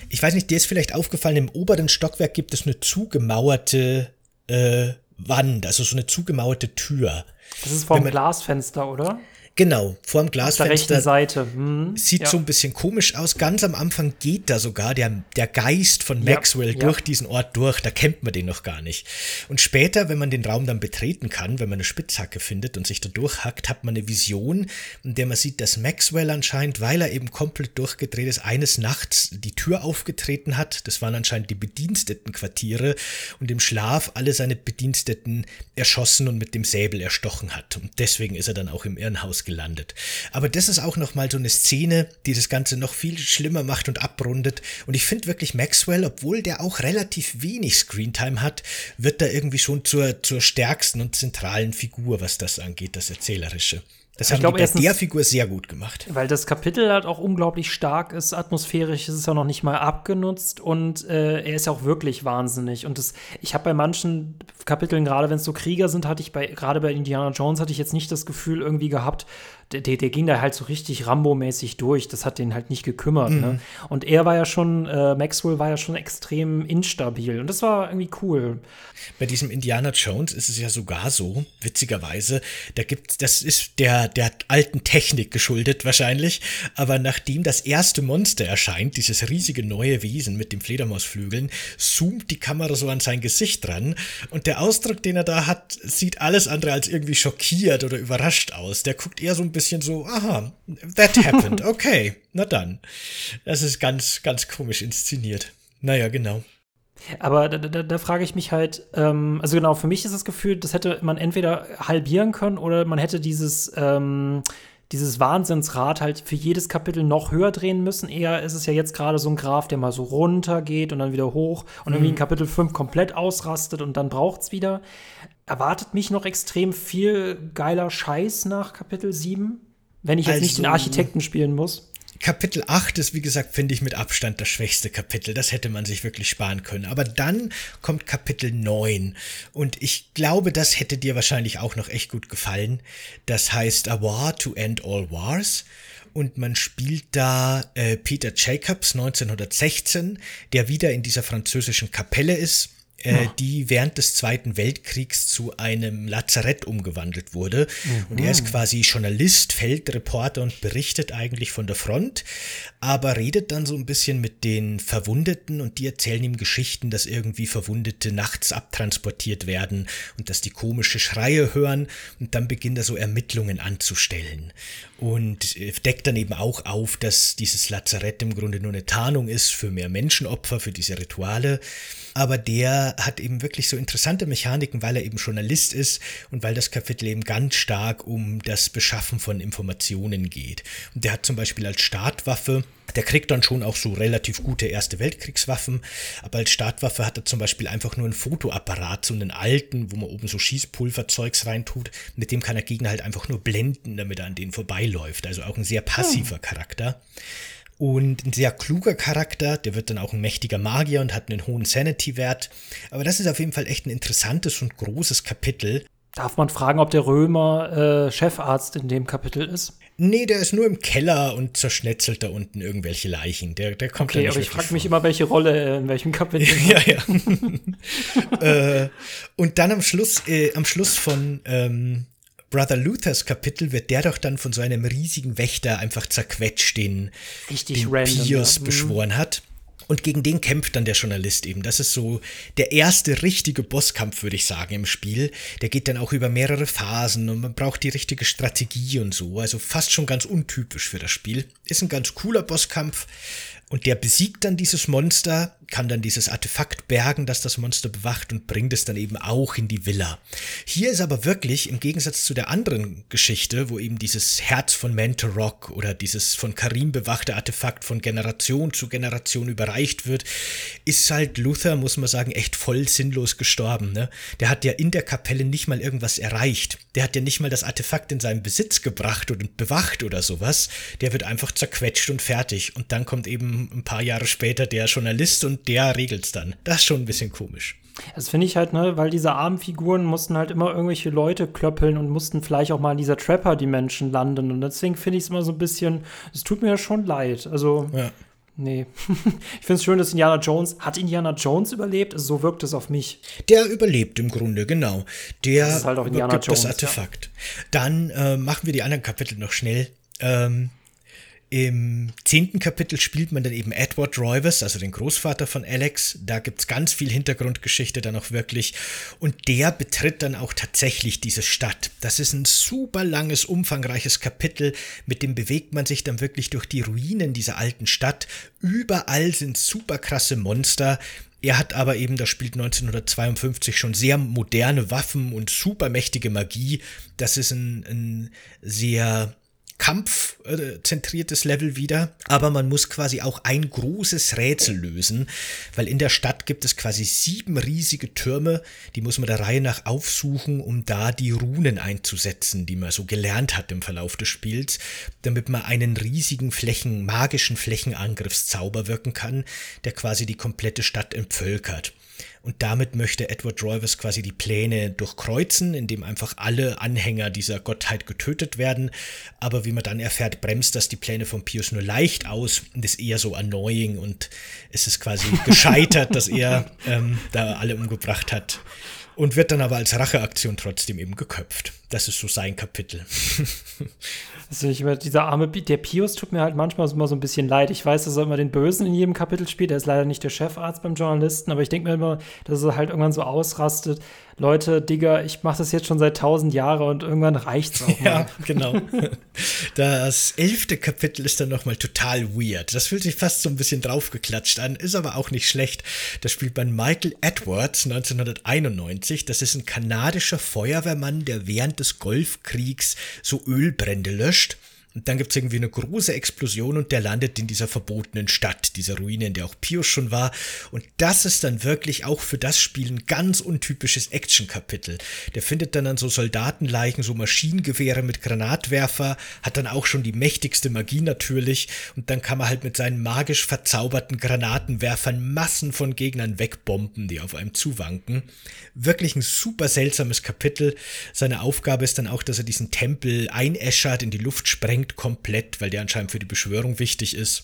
ich weiß nicht, dir ist vielleicht aufgefallen, im oberen Stockwerk gibt es eine zugemauerte äh, Wand, also so eine zugemauerte Tür. Das ist vom Glasfenster, oder? Genau, vor dem Glasfenster. Auf der rechten Seite. Hm, sieht ja. so ein bisschen komisch aus. Ganz am Anfang geht da sogar der, der Geist von Maxwell ja, durch ja. diesen Ort durch. Da kennt man den noch gar nicht. Und später, wenn man den Raum dann betreten kann, wenn man eine Spitzhacke findet und sich da durchhackt, hat man eine Vision, in der man sieht, dass Maxwell anscheinend, weil er eben komplett durchgedreht ist, eines Nachts die Tür aufgetreten hat. Das waren anscheinend die Bedienstetenquartiere und im Schlaf alle seine Bediensteten erschossen und mit dem Säbel erstochen hat. Und deswegen ist er dann auch im Irrenhaus gelandet. Aber das ist auch nochmal so eine Szene, die das Ganze noch viel schlimmer macht und abrundet. Und ich finde wirklich Maxwell, obwohl der auch relativ wenig Screentime hat, wird da irgendwie schon zur, zur stärksten und zentralen Figur, was das angeht, das Erzählerische. Das haben glaub, die bei erstens, der Figur sehr gut gemacht. Weil das Kapitel halt auch unglaublich stark ist, atmosphärisch ist es ja noch nicht mal abgenutzt und äh, er ist ja auch wirklich wahnsinnig. Und das, ich habe bei manchen Kapiteln, gerade wenn es so Krieger sind, hatte ich bei, gerade bei Indiana Jones, hatte ich jetzt nicht das Gefühl irgendwie gehabt, der, der ging da halt so richtig Rambo-mäßig durch. Das hat den halt nicht gekümmert. Ne? Mhm. Ne? Und er war ja schon, äh, Maxwell war ja schon extrem instabil. Und das war irgendwie cool. Bei diesem Indiana Jones ist es ja sogar so, witzigerweise, da gibt das ist der, der alten Technik geschuldet wahrscheinlich. Aber nachdem das erste Monster erscheint, dieses riesige neue Wesen mit den Fledermausflügeln, zoomt die Kamera so an sein Gesicht dran. Und der Ausdruck, den er da hat, sieht alles andere als irgendwie schockiert oder überrascht aus. Der guckt eher so ein bisschen so, aha, that happened, okay, na dann. Das ist ganz, ganz komisch inszeniert. Naja, genau. Aber da, da, da frage ich mich halt, ähm, also genau, für mich ist das Gefühl, das hätte man entweder halbieren können oder man hätte dieses, ähm, dieses Wahnsinnsrad halt für jedes Kapitel noch höher drehen müssen. Eher ist es ja jetzt gerade so ein Graph, der mal so runter geht und dann wieder hoch und mhm. irgendwie in Kapitel 5 komplett ausrastet und dann braucht es wieder erwartet mich noch extrem viel geiler Scheiß nach Kapitel 7, wenn ich jetzt also, nicht den Architekten spielen muss. Kapitel 8 ist, wie gesagt, finde ich mit Abstand das schwächste Kapitel. Das hätte man sich wirklich sparen können. Aber dann kommt Kapitel 9. Und ich glaube, das hätte dir wahrscheinlich auch noch echt gut gefallen. Das heißt A War to End All Wars. Und man spielt da äh, Peter Jacobs 1916, der wieder in dieser französischen Kapelle ist äh, die während des Zweiten Weltkriegs zu einem Lazarett umgewandelt wurde. Mhm. Und er ist quasi Journalist, Feldreporter und berichtet eigentlich von der Front, aber redet dann so ein bisschen mit den Verwundeten und die erzählen ihm Geschichten, dass irgendwie Verwundete nachts abtransportiert werden und dass die komische Schreie hören und dann beginnt er so Ermittlungen anzustellen und äh, deckt dann eben auch auf, dass dieses Lazarett im Grunde nur eine Tarnung ist für mehr Menschenopfer, für diese Rituale aber der hat eben wirklich so interessante Mechaniken, weil er eben Journalist ist und weil das Kapitel eben ganz stark um das Beschaffen von Informationen geht. Und der hat zum Beispiel als Startwaffe der kriegt dann schon auch so relativ gute Erste Weltkriegswaffen, aber als Startwaffe hat er zum Beispiel einfach nur einen Fotoapparat, so einen alten, wo man oben so Schießpulverzeugs reintut. Mit dem kann er Gegner halt einfach nur blenden, damit er an denen vorbeiläuft. Also auch ein sehr passiver hm. Charakter und ein sehr kluger Charakter, der wird dann auch ein mächtiger Magier und hat einen hohen Sanity-Wert. Aber das ist auf jeden Fall echt ein interessantes und großes Kapitel. Darf man fragen, ob der Römer äh, Chefarzt in dem Kapitel ist? Nee, der ist nur im Keller und zerschnetzelt da unten irgendwelche Leichen. Der, der kommt okay, aber ich frage mich immer, welche Rolle äh, in welchem Kapitel. ja, ja. äh, und dann am Schluss, äh, am Schluss von ähm, Brother Luthers Kapitel wird der doch dann von so einem riesigen Wächter einfach zerquetscht, den, Richtig den random, Pius ja. Mhm. beschworen hat. Und gegen den kämpft dann der Journalist eben. Das ist so der erste richtige Bosskampf, würde ich sagen, im Spiel. Der geht dann auch über mehrere Phasen und man braucht die richtige Strategie und so. Also fast schon ganz untypisch für das Spiel. Ist ein ganz cooler Bosskampf. Und der besiegt dann dieses Monster kann dann dieses Artefakt bergen, das das Monster bewacht und bringt es dann eben auch in die Villa. Hier ist aber wirklich, im Gegensatz zu der anderen Geschichte, wo eben dieses Herz von Mentor Rock oder dieses von Karim bewachte Artefakt von Generation zu Generation überreicht wird, ist halt Luther, muss man sagen, echt voll sinnlos gestorben. Ne? Der hat ja in der Kapelle nicht mal irgendwas erreicht. Der hat ja nicht mal das Artefakt in seinen Besitz gebracht und bewacht oder sowas. Der wird einfach zerquetscht und fertig. Und dann kommt eben ein paar Jahre später der Journalist und der regelt's dann. Das ist schon ein bisschen komisch. Das finde ich halt, ne, weil diese armen Figuren mussten halt immer irgendwelche Leute klöppeln und mussten vielleicht auch mal in dieser Trapper-Dimension landen. Und deswegen finde ich es immer so ein bisschen, es tut mir ja schon leid. Also, ja. Nee. ich finde es schön, dass Indiana Jones, hat Indiana Jones überlebt? So wirkt es auf mich. Der überlebt im Grunde, genau. Der das ist halt auch Indiana gibt Jones, das Artefakt. Ja. Dann äh, machen wir die anderen Kapitel noch schnell. Ähm, im zehnten Kapitel spielt man dann eben Edward Roivers, also den Großvater von Alex. Da gibt es ganz viel Hintergrundgeschichte dann auch wirklich. Und der betritt dann auch tatsächlich diese Stadt. Das ist ein super langes, umfangreiches Kapitel. Mit dem bewegt man sich dann wirklich durch die Ruinen dieser alten Stadt. Überall sind super krasse Monster. Er hat aber eben, das spielt 1952 schon sehr moderne Waffen und supermächtige Magie. Das ist ein, ein sehr kampfzentriertes Level wieder, aber man muss quasi auch ein großes Rätsel lösen, weil in der Stadt gibt es quasi sieben riesige Türme, die muss man der Reihe nach aufsuchen, um da die Runen einzusetzen, die man so gelernt hat im Verlauf des Spiels, damit man einen riesigen Flächen, magischen Flächenangriffszauber wirken kann, der quasi die komplette Stadt entvölkert. Und damit möchte Edward Roivers quasi die Pläne durchkreuzen, indem einfach alle Anhänger dieser Gottheit getötet werden. Aber wie man dann erfährt, bremst das die Pläne von Pius nur leicht aus und ist eher so annoying und es ist quasi gescheitert, dass er ähm, da alle umgebracht hat. Und wird dann aber als Racheaktion trotzdem eben geköpft. Das ist so sein Kapitel. Also ich, dieser arme, der Pius tut mir halt manchmal immer so ein bisschen leid. Ich weiß, dass er immer den Bösen in jedem Kapitel spielt. Er ist leider nicht der Chefarzt beim Journalisten, aber ich denke mir immer, dass er halt irgendwann so ausrastet. Leute, Digga, ich mache das jetzt schon seit tausend Jahren und irgendwann reicht's auch mal. Ja, genau. Das elfte Kapitel ist dann nochmal total weird. Das fühlt sich fast so ein bisschen draufgeklatscht an, ist aber auch nicht schlecht. Das spielt bei Michael Edwards 1991. Das ist ein kanadischer Feuerwehrmann, der während des Golfkriegs so Ölbrände löscht. Und dann gibt es irgendwie eine große Explosion und der landet in dieser verbotenen Stadt, dieser Ruine, in der auch Pius schon war. Und das ist dann wirklich auch für das Spiel ein ganz untypisches Action-Kapitel. Der findet dann an so Soldatenleichen so Maschinengewehre mit Granatwerfer, hat dann auch schon die mächtigste Magie natürlich. Und dann kann man halt mit seinen magisch verzauberten Granatenwerfern Massen von Gegnern wegbomben, die auf einem zuwanken. Wirklich ein super seltsames Kapitel. Seine Aufgabe ist dann auch, dass er diesen Tempel einäschert, in die Luft sprengt sprengt komplett, weil der anscheinend für die Beschwörung wichtig ist.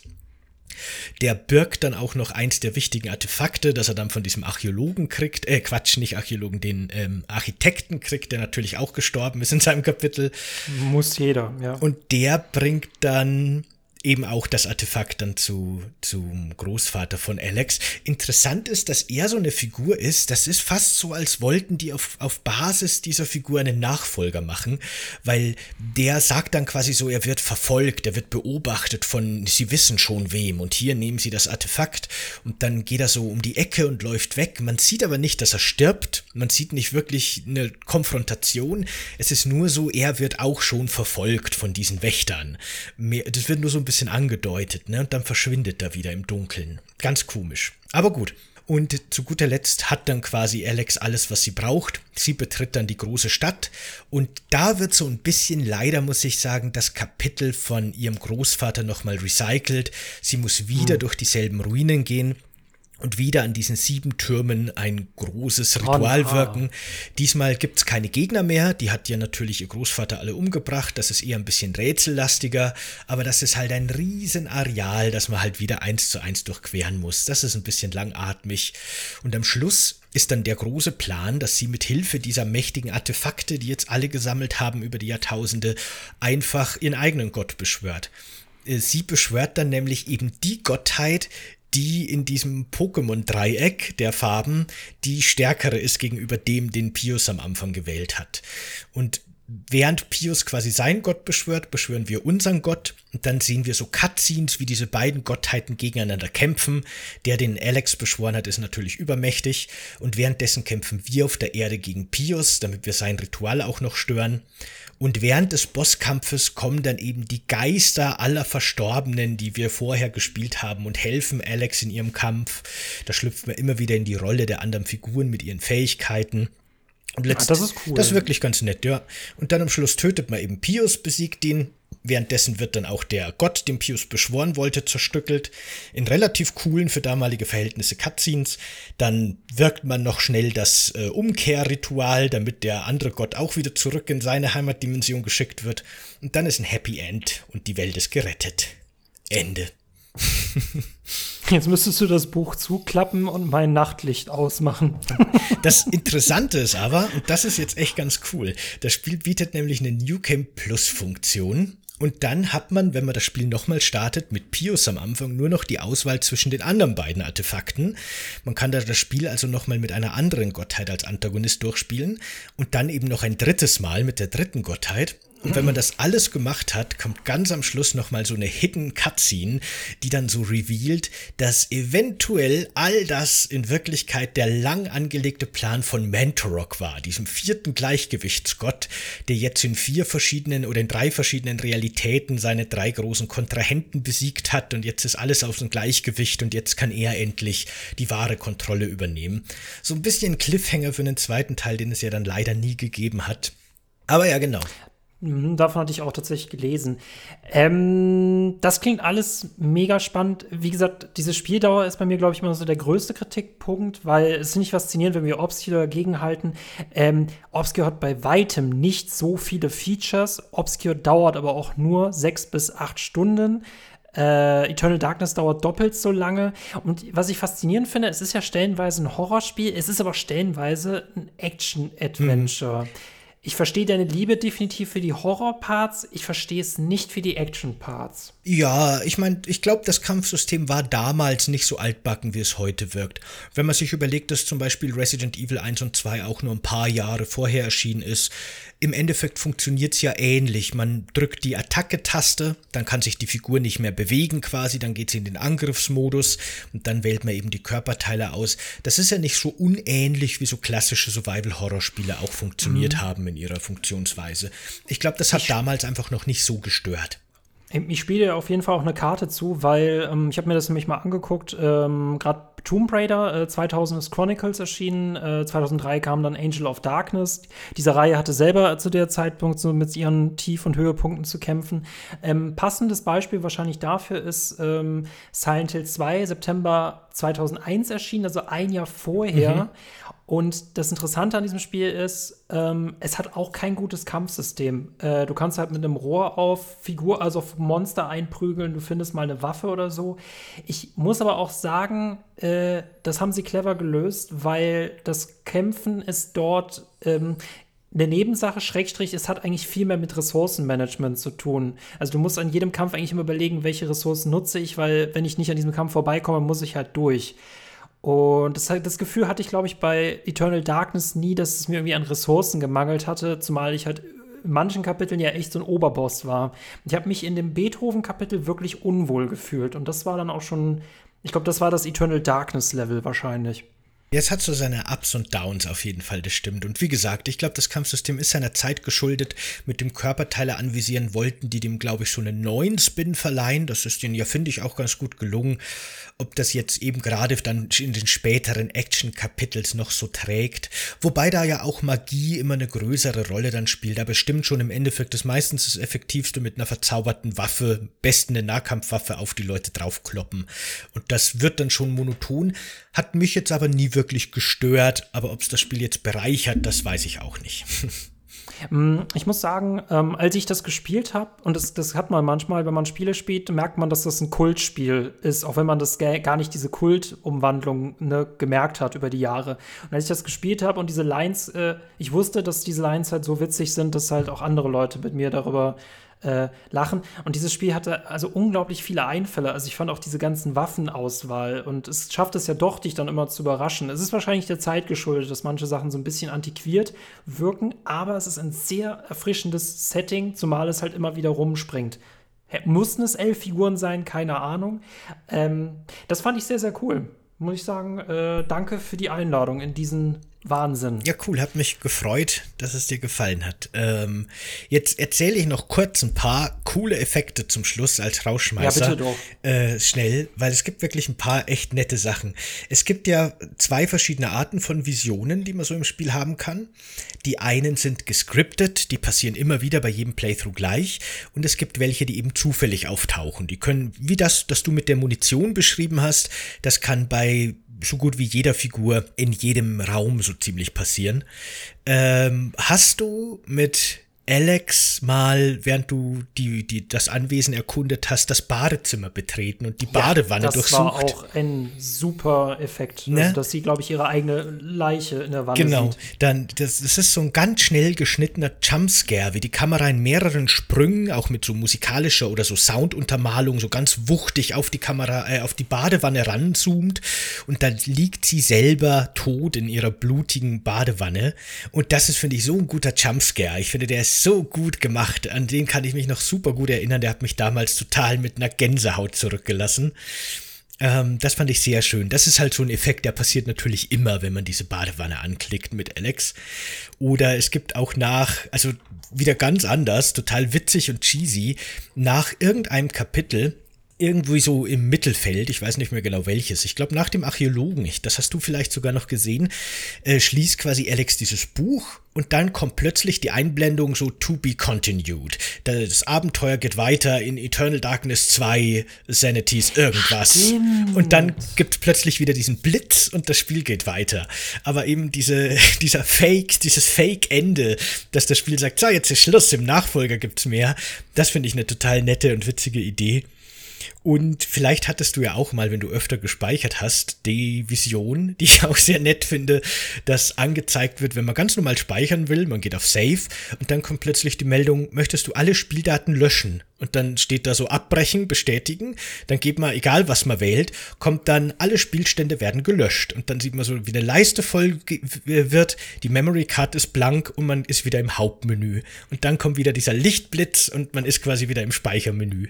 Der birgt dann auch noch eins der wichtigen Artefakte, das er dann von diesem Archäologen kriegt, äh, Quatsch, nicht Archäologen, den ähm, Architekten kriegt, der natürlich auch gestorben ist in seinem Kapitel. Muss jeder, ja. Und der bringt dann eben auch das Artefakt dann zu, zum Großvater von Alex. Interessant ist, dass er so eine Figur ist, das ist fast so, als wollten die auf, auf Basis dieser Figur einen Nachfolger machen, weil der sagt dann quasi so, er wird verfolgt, er wird beobachtet von, sie wissen schon wem und hier nehmen sie das Artefakt und dann geht er so um die Ecke und läuft weg. Man sieht aber nicht, dass er stirbt, man sieht nicht wirklich eine Konfrontation, es ist nur so, er wird auch schon verfolgt von diesen Wächtern. Das wird nur so ein bisschen bisschen angedeutet, ne? Und dann verschwindet er wieder im Dunkeln. Ganz komisch. Aber gut. Und zu guter Letzt hat dann quasi Alex alles, was sie braucht. Sie betritt dann die große Stadt und da wird so ein bisschen, leider muss ich sagen, das Kapitel von ihrem Großvater nochmal recycelt. Sie muss wieder hm. durch dieselben Ruinen gehen und wieder an diesen sieben Türmen ein großes Ritual wirken. Diesmal gibt es keine Gegner mehr, die hat ja natürlich ihr Großvater alle umgebracht, das ist eher ein bisschen rätsellastiger, aber das ist halt ein riesen Areal, das man halt wieder eins zu eins durchqueren muss. Das ist ein bisschen langatmig. Und am Schluss ist dann der große Plan, dass sie mit Hilfe dieser mächtigen Artefakte, die jetzt alle gesammelt haben über die Jahrtausende, einfach ihren eigenen Gott beschwört. Äh, sie beschwört dann nämlich eben die Gottheit, die in diesem Pokémon-Dreieck der Farben die stärkere ist gegenüber dem, den Pius am Anfang gewählt hat. Und während Pius quasi seinen Gott beschwört, beschwören wir unseren Gott und dann sehen wir so Cutscenes, wie diese beiden Gottheiten gegeneinander kämpfen. Der, den Alex beschworen hat, ist natürlich übermächtig und währenddessen kämpfen wir auf der Erde gegen Pius, damit wir sein Ritual auch noch stören. Und während des Bosskampfes kommen dann eben die Geister aller Verstorbenen, die wir vorher gespielt haben, und helfen Alex in ihrem Kampf. Da schlüpfen wir immer wieder in die Rolle der anderen Figuren mit ihren Fähigkeiten. Und letzt, ja, das ist cool. Das ist wirklich ganz nett, ja. Und dann am Schluss tötet man eben Pius, besiegt ihn. Währenddessen wird dann auch der Gott, den Pius beschworen wollte, zerstückelt. In relativ coolen, für damalige Verhältnisse Cutscenes. Dann wirkt man noch schnell das äh, Umkehrritual, damit der andere Gott auch wieder zurück in seine Heimatdimension geschickt wird. Und dann ist ein Happy End und die Welt ist gerettet. Ende. Jetzt müsstest du das Buch zuklappen und mein Nachtlicht ausmachen. Das Interessante ist aber, und das ist jetzt echt ganz cool, das Spiel bietet nämlich eine New Game Plus Funktion. Und dann hat man, wenn man das Spiel nochmal startet, mit Pius am Anfang nur noch die Auswahl zwischen den anderen beiden Artefakten. Man kann da das Spiel also nochmal mit einer anderen Gottheit als Antagonist durchspielen und dann eben noch ein drittes Mal mit der dritten Gottheit. Und wenn man das alles gemacht hat, kommt ganz am Schluss nochmal so eine Hidden Cutscene, die dann so revealed, dass eventuell all das in Wirklichkeit der lang angelegte Plan von Mantorok war, diesem vierten Gleichgewichtsgott, der jetzt in vier verschiedenen oder in drei verschiedenen Realitäten seine drei großen Kontrahenten besiegt hat und jetzt ist alles auf ein Gleichgewicht und jetzt kann er endlich die wahre Kontrolle übernehmen. So ein bisschen Cliffhanger für den zweiten Teil, den es ja dann leider nie gegeben hat. Aber ja, genau. Mhm, davon hatte ich auch tatsächlich gelesen. Ähm, das klingt alles mega spannend. Wie gesagt, diese Spieldauer ist bei mir, glaube ich, immer so der größte Kritikpunkt, weil es ist nicht faszinierend, wenn wir Obscure dagegen halten. Ähm, Obscure hat bei weitem nicht so viele Features. Obscure dauert aber auch nur sechs bis acht Stunden. Äh, Eternal Darkness dauert doppelt so lange. Und was ich faszinierend finde, es ist ja stellenweise ein Horrorspiel, es ist aber stellenweise ein Action-Adventure. Mhm. Ich verstehe deine Liebe definitiv für die Horror-Parts, ich verstehe es nicht für die Action-Parts. Ja, ich meine, ich glaube, das Kampfsystem war damals nicht so altbacken, wie es heute wirkt. Wenn man sich überlegt, dass zum Beispiel Resident Evil 1 und 2 auch nur ein paar Jahre vorher erschienen ist, im Endeffekt funktioniert es ja ähnlich. Man drückt die Attacke-Taste, dann kann sich die Figur nicht mehr bewegen quasi, dann geht sie in den Angriffsmodus und dann wählt man eben die Körperteile aus. Das ist ja nicht so unähnlich, wie so klassische Survival-Horror-Spiele auch funktioniert mhm. haben in ihrer Funktionsweise. Ich glaube, das hat ich damals einfach noch nicht so gestört. Ich spiele auf jeden Fall auch eine Karte zu, weil ähm, ich habe mir das nämlich mal angeguckt. Ähm, Gerade Tomb Raider äh, 2000 ist Chronicles erschienen, äh, 2003 kam dann Angel of Darkness. Diese Reihe hatte selber zu der Zeitpunkt so mit ihren Tief- und Höhepunkten zu kämpfen. Ähm, passendes Beispiel wahrscheinlich dafür ist ähm, Silent Hill 2, September 2001 erschienen, also ein Jahr vorher. Mhm. Und das Interessante an diesem Spiel ist, ähm, es hat auch kein gutes Kampfsystem. Äh, du kannst halt mit einem Rohr auf Figur, also auf Monster einprügeln, du findest mal eine Waffe oder so. Ich muss aber auch sagen, äh, das haben sie clever gelöst, weil das Kämpfen ist dort ähm, eine Nebensache, Schrägstrich, es hat eigentlich viel mehr mit Ressourcenmanagement zu tun. Also du musst an jedem Kampf eigentlich immer überlegen, welche Ressourcen nutze ich, weil wenn ich nicht an diesem Kampf vorbeikomme, muss ich halt durch. Und das, das Gefühl hatte ich, glaube ich, bei Eternal Darkness nie, dass es mir irgendwie an Ressourcen gemangelt hatte, zumal ich halt in manchen Kapiteln ja echt so ein Oberboss war. Ich habe mich in dem Beethoven-Kapitel wirklich unwohl gefühlt. Und das war dann auch schon, ich glaube, das war das Eternal Darkness-Level wahrscheinlich. Jetzt hat so seine Ups und Downs auf jeden Fall, das stimmt. Und wie gesagt, ich glaube, das Kampfsystem ist seiner Zeit geschuldet. Mit dem Körperteile anvisieren wollten die dem, glaube ich, so einen neuen Spin verleihen. Das ist denen ja, finde ich, auch ganz gut gelungen. Ob das jetzt eben gerade dann in den späteren Action-Kapitels noch so trägt. Wobei da ja auch Magie immer eine größere Rolle dann spielt. Aber stimmt schon im Endeffekt ist meistens das Effektivste mit einer verzauberten Waffe, besten eine Nahkampfwaffe auf die Leute draufkloppen. Und das wird dann schon monoton. Hat mich jetzt aber nie wirklich gestört, aber ob es das Spiel jetzt bereichert, das weiß ich auch nicht. Mm, ich muss sagen, ähm, als ich das gespielt habe, und das, das hat man manchmal, wenn man Spiele spielt, merkt man, dass das ein Kultspiel ist, auch wenn man das gar nicht diese Kultumwandlung ne, gemerkt hat über die Jahre. Und als ich das gespielt habe und diese Lines, äh, ich wusste, dass diese Lines halt so witzig sind, dass halt auch andere Leute mit mir darüber äh, lachen. Und dieses Spiel hatte also unglaublich viele Einfälle. Also ich fand auch diese ganzen Waffenauswahl und es schafft es ja doch, dich dann immer zu überraschen. Es ist wahrscheinlich der Zeit geschuldet, dass manche Sachen so ein bisschen antiquiert wirken, aber es ist ein sehr erfrischendes Setting, zumal es halt immer wieder rumspringt. Mussten es elf Figuren sein? Keine Ahnung. Ähm, das fand ich sehr, sehr cool. Muss ich sagen, äh, danke für die Einladung in diesen Wahnsinn. Ja, cool, hat mich gefreut, dass es dir gefallen hat. Ähm, jetzt erzähle ich noch kurz ein paar coole Effekte zum Schluss als Rauschmeißer. Ja, bitte doch. Äh, schnell, weil es gibt wirklich ein paar echt nette Sachen. Es gibt ja zwei verschiedene Arten von Visionen, die man so im Spiel haben kann. Die einen sind gescriptet, die passieren immer wieder bei jedem Playthrough gleich. Und es gibt welche, die eben zufällig auftauchen. Die können, wie das, das du mit der Munition beschrieben hast, das kann bei so gut wie jeder Figur in jedem Raum so ziemlich passieren. Ähm, hast du mit Alex mal, während du die, die, das Anwesen erkundet hast, das Badezimmer betreten und die Badewanne ja, das durchsucht. Das war auch ein super Effekt. Ne? Also, dass sie, glaube ich, ihre eigene Leiche in der Wanne genau. sieht. Genau. Dann, das, das ist so ein ganz schnell geschnittener Jumpscare, wie die Kamera in mehreren Sprüngen, auch mit so musikalischer oder so Sounduntermalung, so ganz wuchtig auf die Kamera, äh, auf die Badewanne ranzoomt und dann liegt sie selber tot in ihrer blutigen Badewanne. Und das ist, finde ich, so ein guter Jumpscare. Ich finde, der ist so gut gemacht. An den kann ich mich noch super gut erinnern. Der hat mich damals total mit einer Gänsehaut zurückgelassen. Ähm, das fand ich sehr schön. Das ist halt so ein Effekt, der passiert natürlich immer, wenn man diese Badewanne anklickt mit Alex. Oder es gibt auch nach, also wieder ganz anders, total witzig und cheesy, nach irgendeinem Kapitel irgendwie so im Mittelfeld, ich weiß nicht mehr genau welches, ich glaube nach dem Archäologen, das hast du vielleicht sogar noch gesehen, äh, schließt quasi Alex dieses Buch und dann kommt plötzlich die Einblendung so to be continued. Das Abenteuer geht weiter in Eternal Darkness 2, Sanities, irgendwas. Stimmt. Und dann gibt plötzlich wieder diesen Blitz und das Spiel geht weiter. Aber eben diese, dieser Fake, dieses Fake-Ende, dass das Spiel sagt, so, jetzt ist Schluss, im Nachfolger gibt's mehr, das finde ich eine total nette und witzige Idee. Und vielleicht hattest du ja auch mal, wenn du öfter gespeichert hast, die Vision, die ich auch sehr nett finde, dass angezeigt wird, wenn man ganz normal speichern will, man geht auf Save und dann kommt plötzlich die Meldung, möchtest du alle Spieldaten löschen? Und dann steht da so abbrechen, bestätigen, dann geht man, egal was man wählt, kommt dann, alle Spielstände werden gelöscht. Und dann sieht man so, wie eine Leiste voll wird, die Memory Card ist blank und man ist wieder im Hauptmenü. Und dann kommt wieder dieser Lichtblitz und man ist quasi wieder im Speichermenü.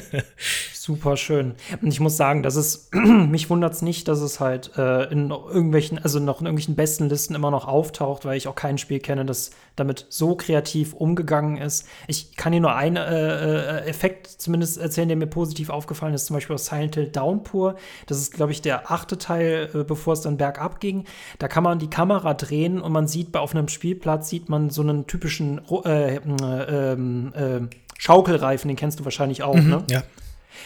Super schön. Und ich muss sagen, dass es, mich wundert es nicht, dass es halt äh, in irgendwelchen, also noch in irgendwelchen besten Listen immer noch auftaucht, weil ich auch kein Spiel kenne, das damit so kreativ umgegangen ist. Ich kann hier nur einen äh, äh, Effekt zumindest erzählen, der mir positiv aufgefallen ist, zum Beispiel aus Silent Hill Downpour. Das ist, glaube ich, der achte Teil, äh, bevor es dann bergab ging. Da kann man die Kamera drehen und man sieht, bei auf einem Spielplatz sieht man so einen typischen äh, äh, ähm, äh, Schaukelreifen, den kennst du wahrscheinlich auch, mhm, ne? Ja.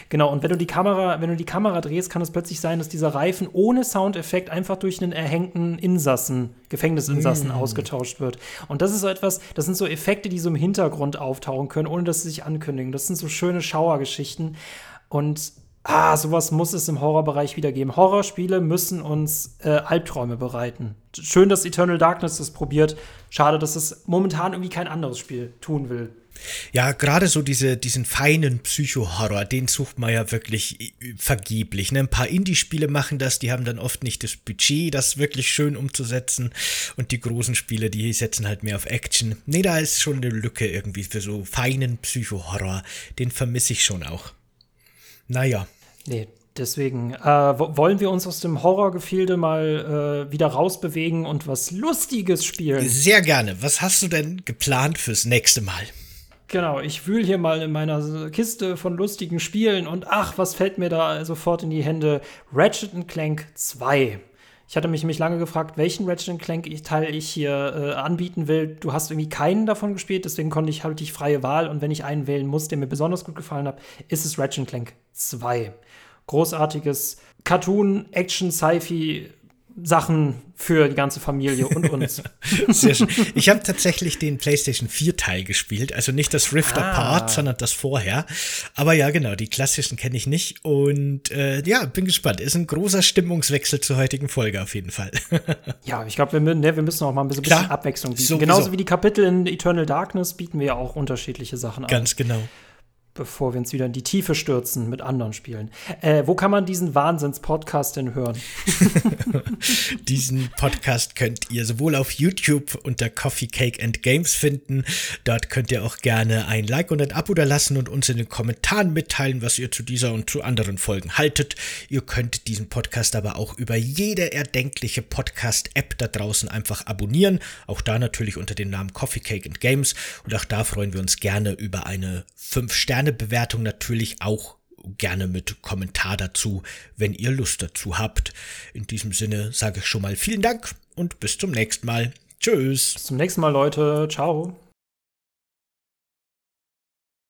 Genau, und wenn du die Kamera, wenn du die Kamera drehst, kann es plötzlich sein, dass dieser Reifen ohne Soundeffekt einfach durch einen erhängten Insassen, Gefängnisinsassen mm. ausgetauscht wird. Und das ist so etwas, das sind so Effekte, die so im Hintergrund auftauchen können, ohne dass sie sich ankündigen. Das sind so schöne Schauergeschichten. Und ah, sowas muss es im Horrorbereich wieder geben. Horrorspiele müssen uns äh, Albträume bereiten. Schön, dass Eternal Darkness das probiert. Schade, dass es momentan irgendwie kein anderes Spiel tun will. Ja, gerade so diese, diesen feinen Psycho-Horror, den sucht man ja wirklich äh, vergeblich. Ne? Ein paar Indie-Spiele machen das, die haben dann oft nicht das Budget, das wirklich schön umzusetzen. Und die großen Spiele, die setzen halt mehr auf Action. Nee, da ist schon eine Lücke irgendwie für so feinen Psycho-Horror. Den vermisse ich schon auch. Naja. Nee, Deswegen äh, wollen wir uns aus dem Horrorgefilde mal äh, wieder rausbewegen und was Lustiges spielen. Sehr gerne. Was hast du denn geplant fürs nächste Mal? Genau, ich wühle hier mal in meiner Kiste von lustigen Spielen und ach, was fällt mir da sofort in die Hände? Ratchet Clank 2. Ich hatte mich, mich lange gefragt, welchen Ratchet Clank Teil ich hier äh, anbieten will. Du hast irgendwie keinen davon gespielt, deswegen konnte ich halt die freie Wahl und wenn ich einen wählen muss, der mir besonders gut gefallen hat, ist es Ratchet Clank 2. Großartiges Cartoon, Action, Sci-Fi Sachen für die ganze Familie und uns. Sehr schön. Ich habe tatsächlich den PlayStation 4 Teil gespielt, also nicht das Rift ah. Apart, sondern das vorher. Aber ja, genau, die klassischen kenne ich nicht und äh, ja, bin gespannt. Ist ein großer Stimmungswechsel zur heutigen Folge auf jeden Fall. ja, ich glaube, wir, ne, wir, müssen auch mal ein bisschen, Klar, Abwechslung bieten. Sowieso. Genauso wie die Kapitel in Eternal Darkness bieten wir ja auch unterschiedliche Sachen an. Ganz genau bevor wir uns wieder in die Tiefe stürzen mit anderen Spielen. Äh, wo kann man diesen Wahnsinns-Podcast denn hören? diesen Podcast könnt ihr sowohl auf YouTube unter Coffee Cake and Games finden. Dort könnt ihr auch gerne ein Like und ein Abo da lassen und uns in den Kommentaren mitteilen, was ihr zu dieser und zu anderen Folgen haltet. Ihr könnt diesen Podcast aber auch über jede erdenkliche Podcast-App da draußen einfach abonnieren. Auch da natürlich unter dem Namen Coffee Cake and Games. Und auch da freuen wir uns gerne über eine 5-Sterne Sternebewertung natürlich auch gerne mit Kommentar dazu, wenn ihr Lust dazu habt. In diesem Sinne sage ich schon mal vielen Dank und bis zum nächsten Mal. Tschüss. Bis zum nächsten Mal, Leute. Ciao.